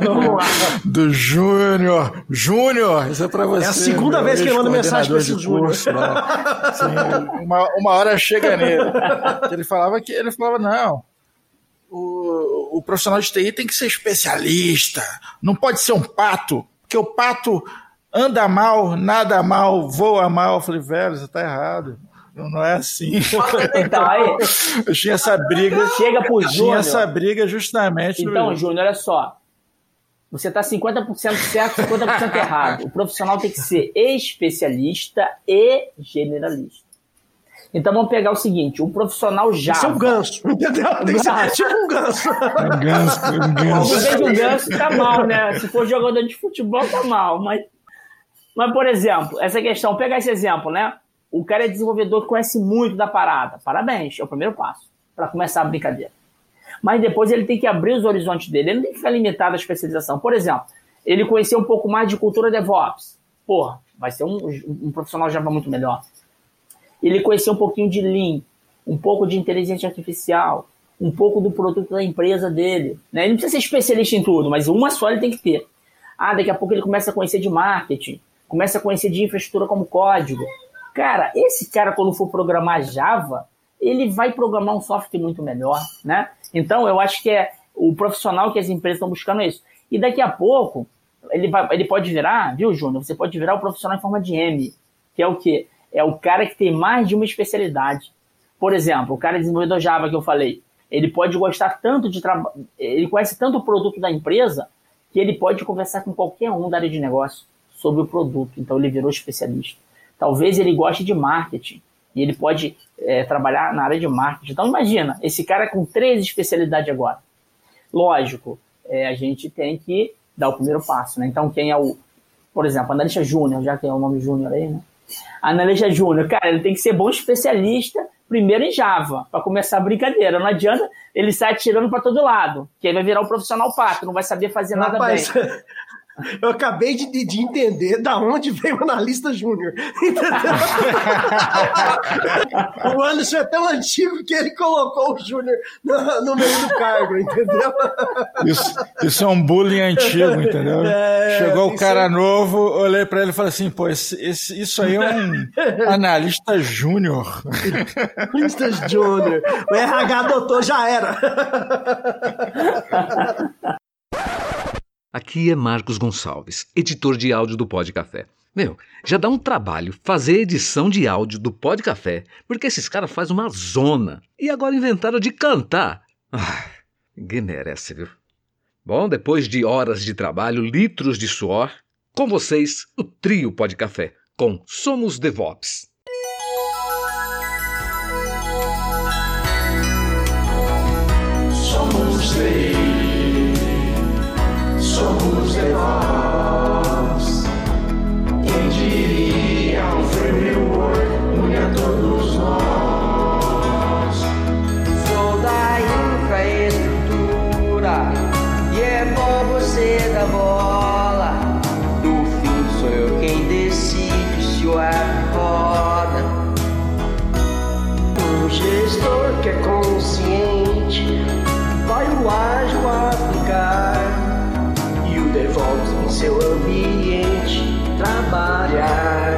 do Júnior. Júnior, isso é pra você. É a segunda vez que ele manda mensagem pra esse Júnior. uma, uma hora chega nele. Ele falava que ele falava, não o, o profissional de TI tem que ser especialista, não pode ser um pato, porque o pato anda mal, nada mal, voa mal. Eu falei, velho, você tá errado. Não é assim. Então, aí, eu tinha essa briga. Chega pro Júnior. Tinha essa briga justamente. Então, Júnior, olha só. Você tá 50% certo, 50% errado. O profissional tem que ser especialista e generalista. Então vamos pegar o seguinte: um profissional já. Isso é um ganso, entendeu? Tem que ser tipo um ganso. Um ganso, um ganso. De um ganso, tá mal, né? Se for jogador de futebol, tá mal. Mas, mas, por exemplo, essa questão, pegar esse exemplo, né? O cara é desenvolvedor que conhece muito da parada. Parabéns, é o primeiro passo para começar a brincadeira. Mas depois ele tem que abrir os horizontes dele. Ele não tem que ficar limitado à especialização. Por exemplo, ele conhecer um pouco mais de cultura DevOps. Porra, vai ser um, um profissional Java muito melhor ele conhecer um pouquinho de Lean, um pouco de inteligência artificial, um pouco do produto da empresa dele. Né? Ele não precisa ser especialista em tudo, mas uma só ele tem que ter. Ah, daqui a pouco ele começa a conhecer de marketing, começa a conhecer de infraestrutura como código. Cara, esse cara, quando for programar Java, ele vai programar um software muito melhor, né? Então, eu acho que é o profissional que as empresas estão buscando é isso. E daqui a pouco, ele, vai, ele pode virar, viu, Júnior? Você pode virar o profissional em forma de M, que é o quê? É o cara que tem mais de uma especialidade. Por exemplo, o cara desenvolvedor Java que eu falei, ele pode gostar tanto de trabalho, ele conhece tanto o produto da empresa que ele pode conversar com qualquer um da área de negócio sobre o produto. Então ele virou especialista. Talvez ele goste de marketing e ele pode é, trabalhar na área de marketing. Então imagina, esse cara com três especialidades agora. Lógico, é, a gente tem que dar o primeiro passo, né? Então quem é o, por exemplo, analista júnior, já que é o nome júnior aí, né? Analista júnior, cara, ele tem que ser bom especialista primeiro em Java, para começar a brincadeira. Não adianta ele sair tirando para todo lado, que aí vai virar um profissional pato, não vai saber fazer Rapaz, nada bem. Eu acabei de, de entender da onde veio o analista júnior. O Anderson é tão antigo que ele colocou o júnior no, no, meio do cargo, entendeu? Isso, isso é um bullying antigo, entendeu? É, Chegou o cara é... novo, olhei para ele e falei assim: pô, esse, esse, isso aí é um analista júnior. Analista júnior. O RH doutor já era. Aqui é Marcos Gonçalves, editor de áudio do Pod Café. Meu, já dá um trabalho fazer edição de áudio do Pod Café, porque esses caras fazem uma zona. E agora inventaram de cantar. Ah, ninguém merece, viu? Bom, depois de horas de trabalho, litros de suor, com vocês, o trio Pod Café, com Somos DevOps. Somos DevOps. 啊。seu ambiente trabalhar.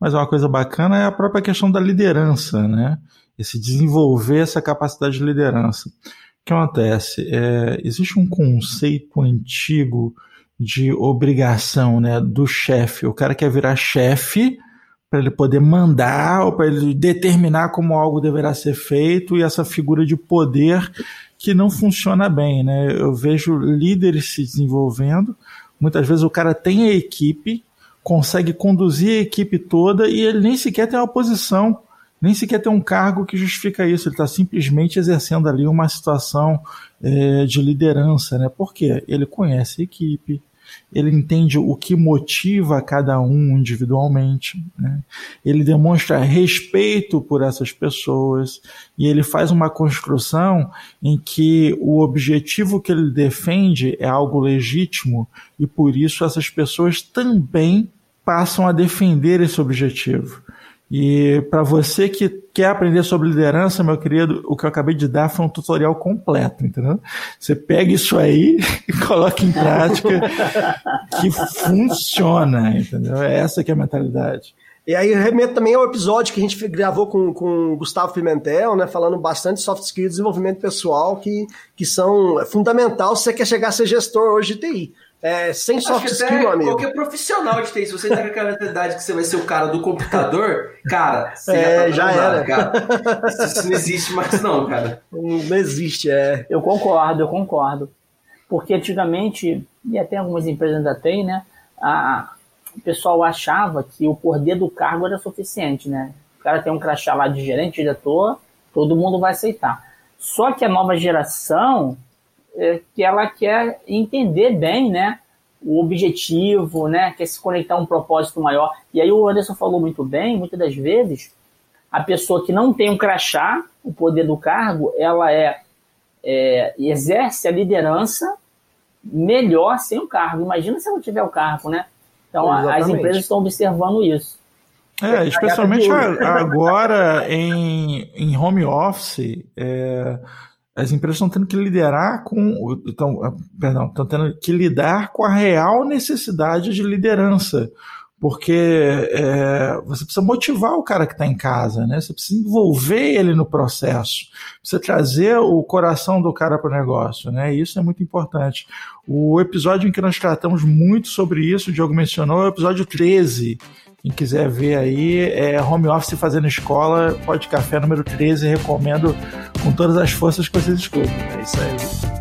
mas uma coisa bacana é a própria questão da liderança, né? Esse desenvolver essa capacidade de liderança. O que acontece? É, existe um conceito antigo de obrigação, né, do chefe. O cara quer virar chefe para ele poder mandar ou para ele determinar como algo deverá ser feito e essa figura de poder que não funciona bem, né? Eu vejo líderes se desenvolvendo, muitas vezes o cara tem a equipe, consegue conduzir a equipe toda e ele nem sequer tem uma posição, nem sequer tem um cargo que justifica isso, ele está simplesmente exercendo ali uma situação é, de liderança, né? Porque ele conhece a equipe, ele entende o que motiva cada um individualmente, né? ele demonstra respeito por essas pessoas e ele faz uma construção em que o objetivo que ele defende é algo legítimo e por isso essas pessoas também passam a defender esse objetivo. E para você que quer aprender sobre liderança, meu querido, o que eu acabei de dar foi um tutorial completo, entendeu? Você pega isso aí e coloca em prática que funciona, entendeu? É essa que é a mentalidade. E aí remeto também ao episódio que a gente gravou com, com o Gustavo Pimentel, né, falando bastante soft skills e desenvolvimento pessoal, que, que são fundamental se você quer chegar a ser gestor hoje de TI. É, sem soft skill, meu amigo. Qualquer profissional de TI, se você tá com aquela mentalidade que você vai ser o cara do computador, cara, você é, já, tá já era. Cara. Isso, isso, não existe mais, não, cara. Não existe, é. Eu concordo, eu concordo. Porque antigamente, e até algumas empresas ainda tem, né? A, o pessoal achava que o poder do cargo era suficiente, né? O cara tem um crachá lá de gerente, diretor, todo mundo vai aceitar. Só que a nova geração é, que ela quer entender bem, né? o objetivo, né? Quer se conectar a um propósito maior. E aí o Anderson falou muito bem, muitas das vezes, a pessoa que não tem um crachá, o poder do cargo, ela é, é exerce a liderança melhor sem o cargo. Imagina se ela tiver o cargo, né? Então Exatamente. as empresas estão observando isso. É, especialmente agora em, em home office, é, as empresas estão tendo que liderar com, estão, perdão, estão tendo que lidar com a real necessidade de liderança porque é, você precisa motivar o cara que está em casa, né? Você precisa envolver ele no processo, precisa trazer o coração do cara para o negócio, né? E isso é muito importante. O episódio em que nós tratamos muito sobre isso, o Diogo mencionou, é o episódio 13. Quem quiser ver aí, é Home Office Fazendo Escola, Pode Café número 13, recomendo com todas as forças que vocês escutam. É isso aí.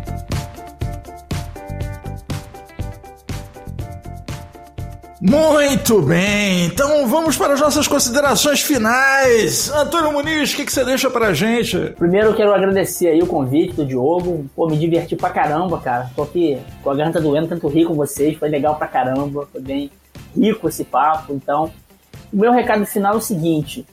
Muito bem, então vamos para as nossas considerações finais. Antônio Muniz, o que, que você deixa para a gente? Primeiro eu quero agradecer aí o convite do Diogo. Pô, me diverti pra caramba, cara. Tô aqui com a garganta doendo, tanto rir com vocês. Foi legal pra caramba, foi bem rico esse papo. Então, o meu recado final é o seguinte: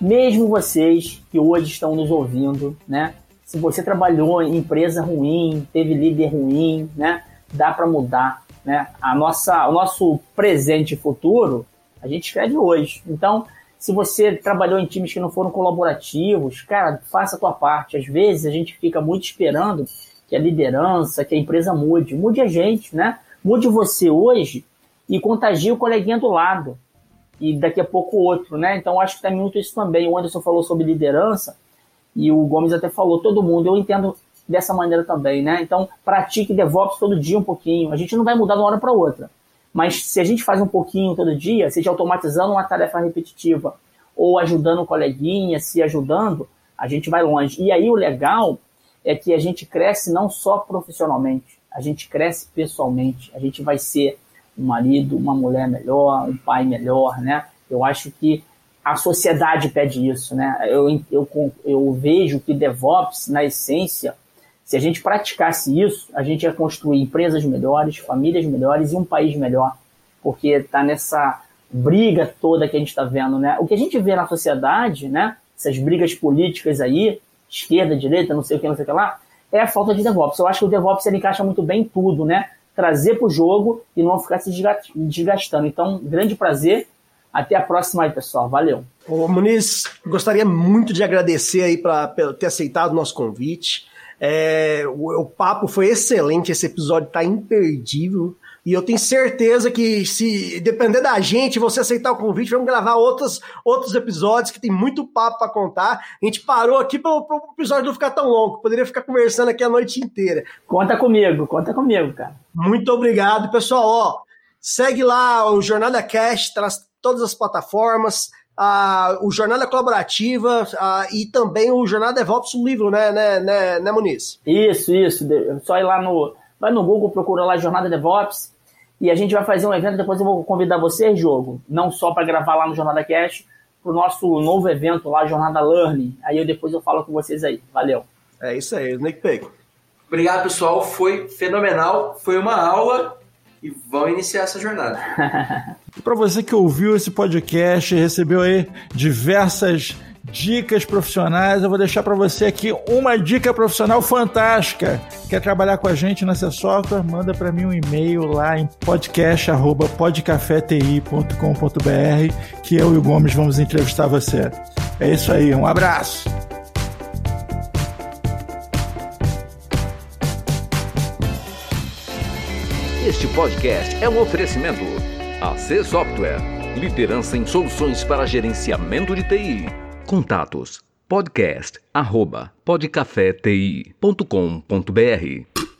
mesmo vocês que hoje estão nos ouvindo, né? Se você trabalhou em empresa ruim, teve líder ruim, né? Dá para mudar né? A nossa, o nosso presente e futuro a gente escreve hoje. Então, se você trabalhou em times que não foram colaborativos, cara, faça a tua parte. Às vezes a gente fica muito esperando que a liderança, que a empresa mude. Mude a gente, né? Mude você hoje e contagie o coleguinha do lado. E daqui a pouco outro, né? Então acho que tem muito isso também. O Anderson falou sobre liderança e o Gomes até falou, todo mundo. Eu entendo dessa maneira também, né? Então, pratique DevOps todo dia um pouquinho. A gente não vai mudar de uma hora para outra. Mas se a gente faz um pouquinho todo dia, seja automatizando uma tarefa repetitiva ou ajudando um coleguinha, se ajudando, a gente vai longe. E aí o legal é que a gente cresce não só profissionalmente, a gente cresce pessoalmente. A gente vai ser um marido, uma mulher melhor, um pai melhor, né? Eu acho que a sociedade pede isso, né? Eu, eu, eu vejo que DevOps, na essência, se a gente praticasse isso, a gente ia construir empresas melhores, famílias melhores e um país melhor, porque está nessa briga toda que a gente está vendo, né? O que a gente vê na sociedade, né? Essas brigas políticas aí, esquerda, direita, não sei o que, não sei o que lá, é a falta de DevOps. Eu acho que o DevOps ele encaixa muito bem em tudo, né? Trazer para o jogo e não ficar se desgastando. Então, grande prazer. Até a próxima aí, pessoal. Valeu. Ô, Muniz, gostaria muito de agradecer aí para ter aceitado o nosso convite. É, o, o, papo foi excelente, esse episódio tá imperdível. E eu tenho certeza que, se depender da gente, você aceitar o convite, vamos gravar outros, outros episódios que tem muito papo para contar. A gente parou aqui para o episódio não ficar tão longo, poderia ficar conversando aqui a noite inteira. Conta comigo, conta comigo, cara. Muito obrigado, pessoal. Ó, segue lá o Jornada Cast, traz todas as plataformas a, o Jornada Colaborativa a, e também o Jornada DevOps, um livro, né, né, né, né, Muniz? Isso, isso. Só ir lá no. Vai no Google, procura lá Jornada DevOps e a gente vai fazer um evento. Depois eu vou convidar você, jogo, não só para gravar lá no Jornada Cash, para o nosso novo evento lá, Jornada Learning. Aí eu depois eu falo com vocês aí. Valeu. É isso aí, Nick Pego. Obrigado, pessoal. Foi fenomenal. Foi uma aula e vão iniciar essa jornada. Para você que ouviu esse podcast e recebeu aí diversas dicas profissionais, eu vou deixar para você aqui uma dica profissional fantástica. Quer trabalhar com a gente nessa software? Manda para mim um e-mail lá em podcast@podcafeti.com.br que eu e o Gomes vamos entrevistar você. É isso aí, um abraço. Este podcast é um oferecimento. AC Software. Liderança em soluções para gerenciamento de TI. Contatos. Podcast arroba podcafeti.com.br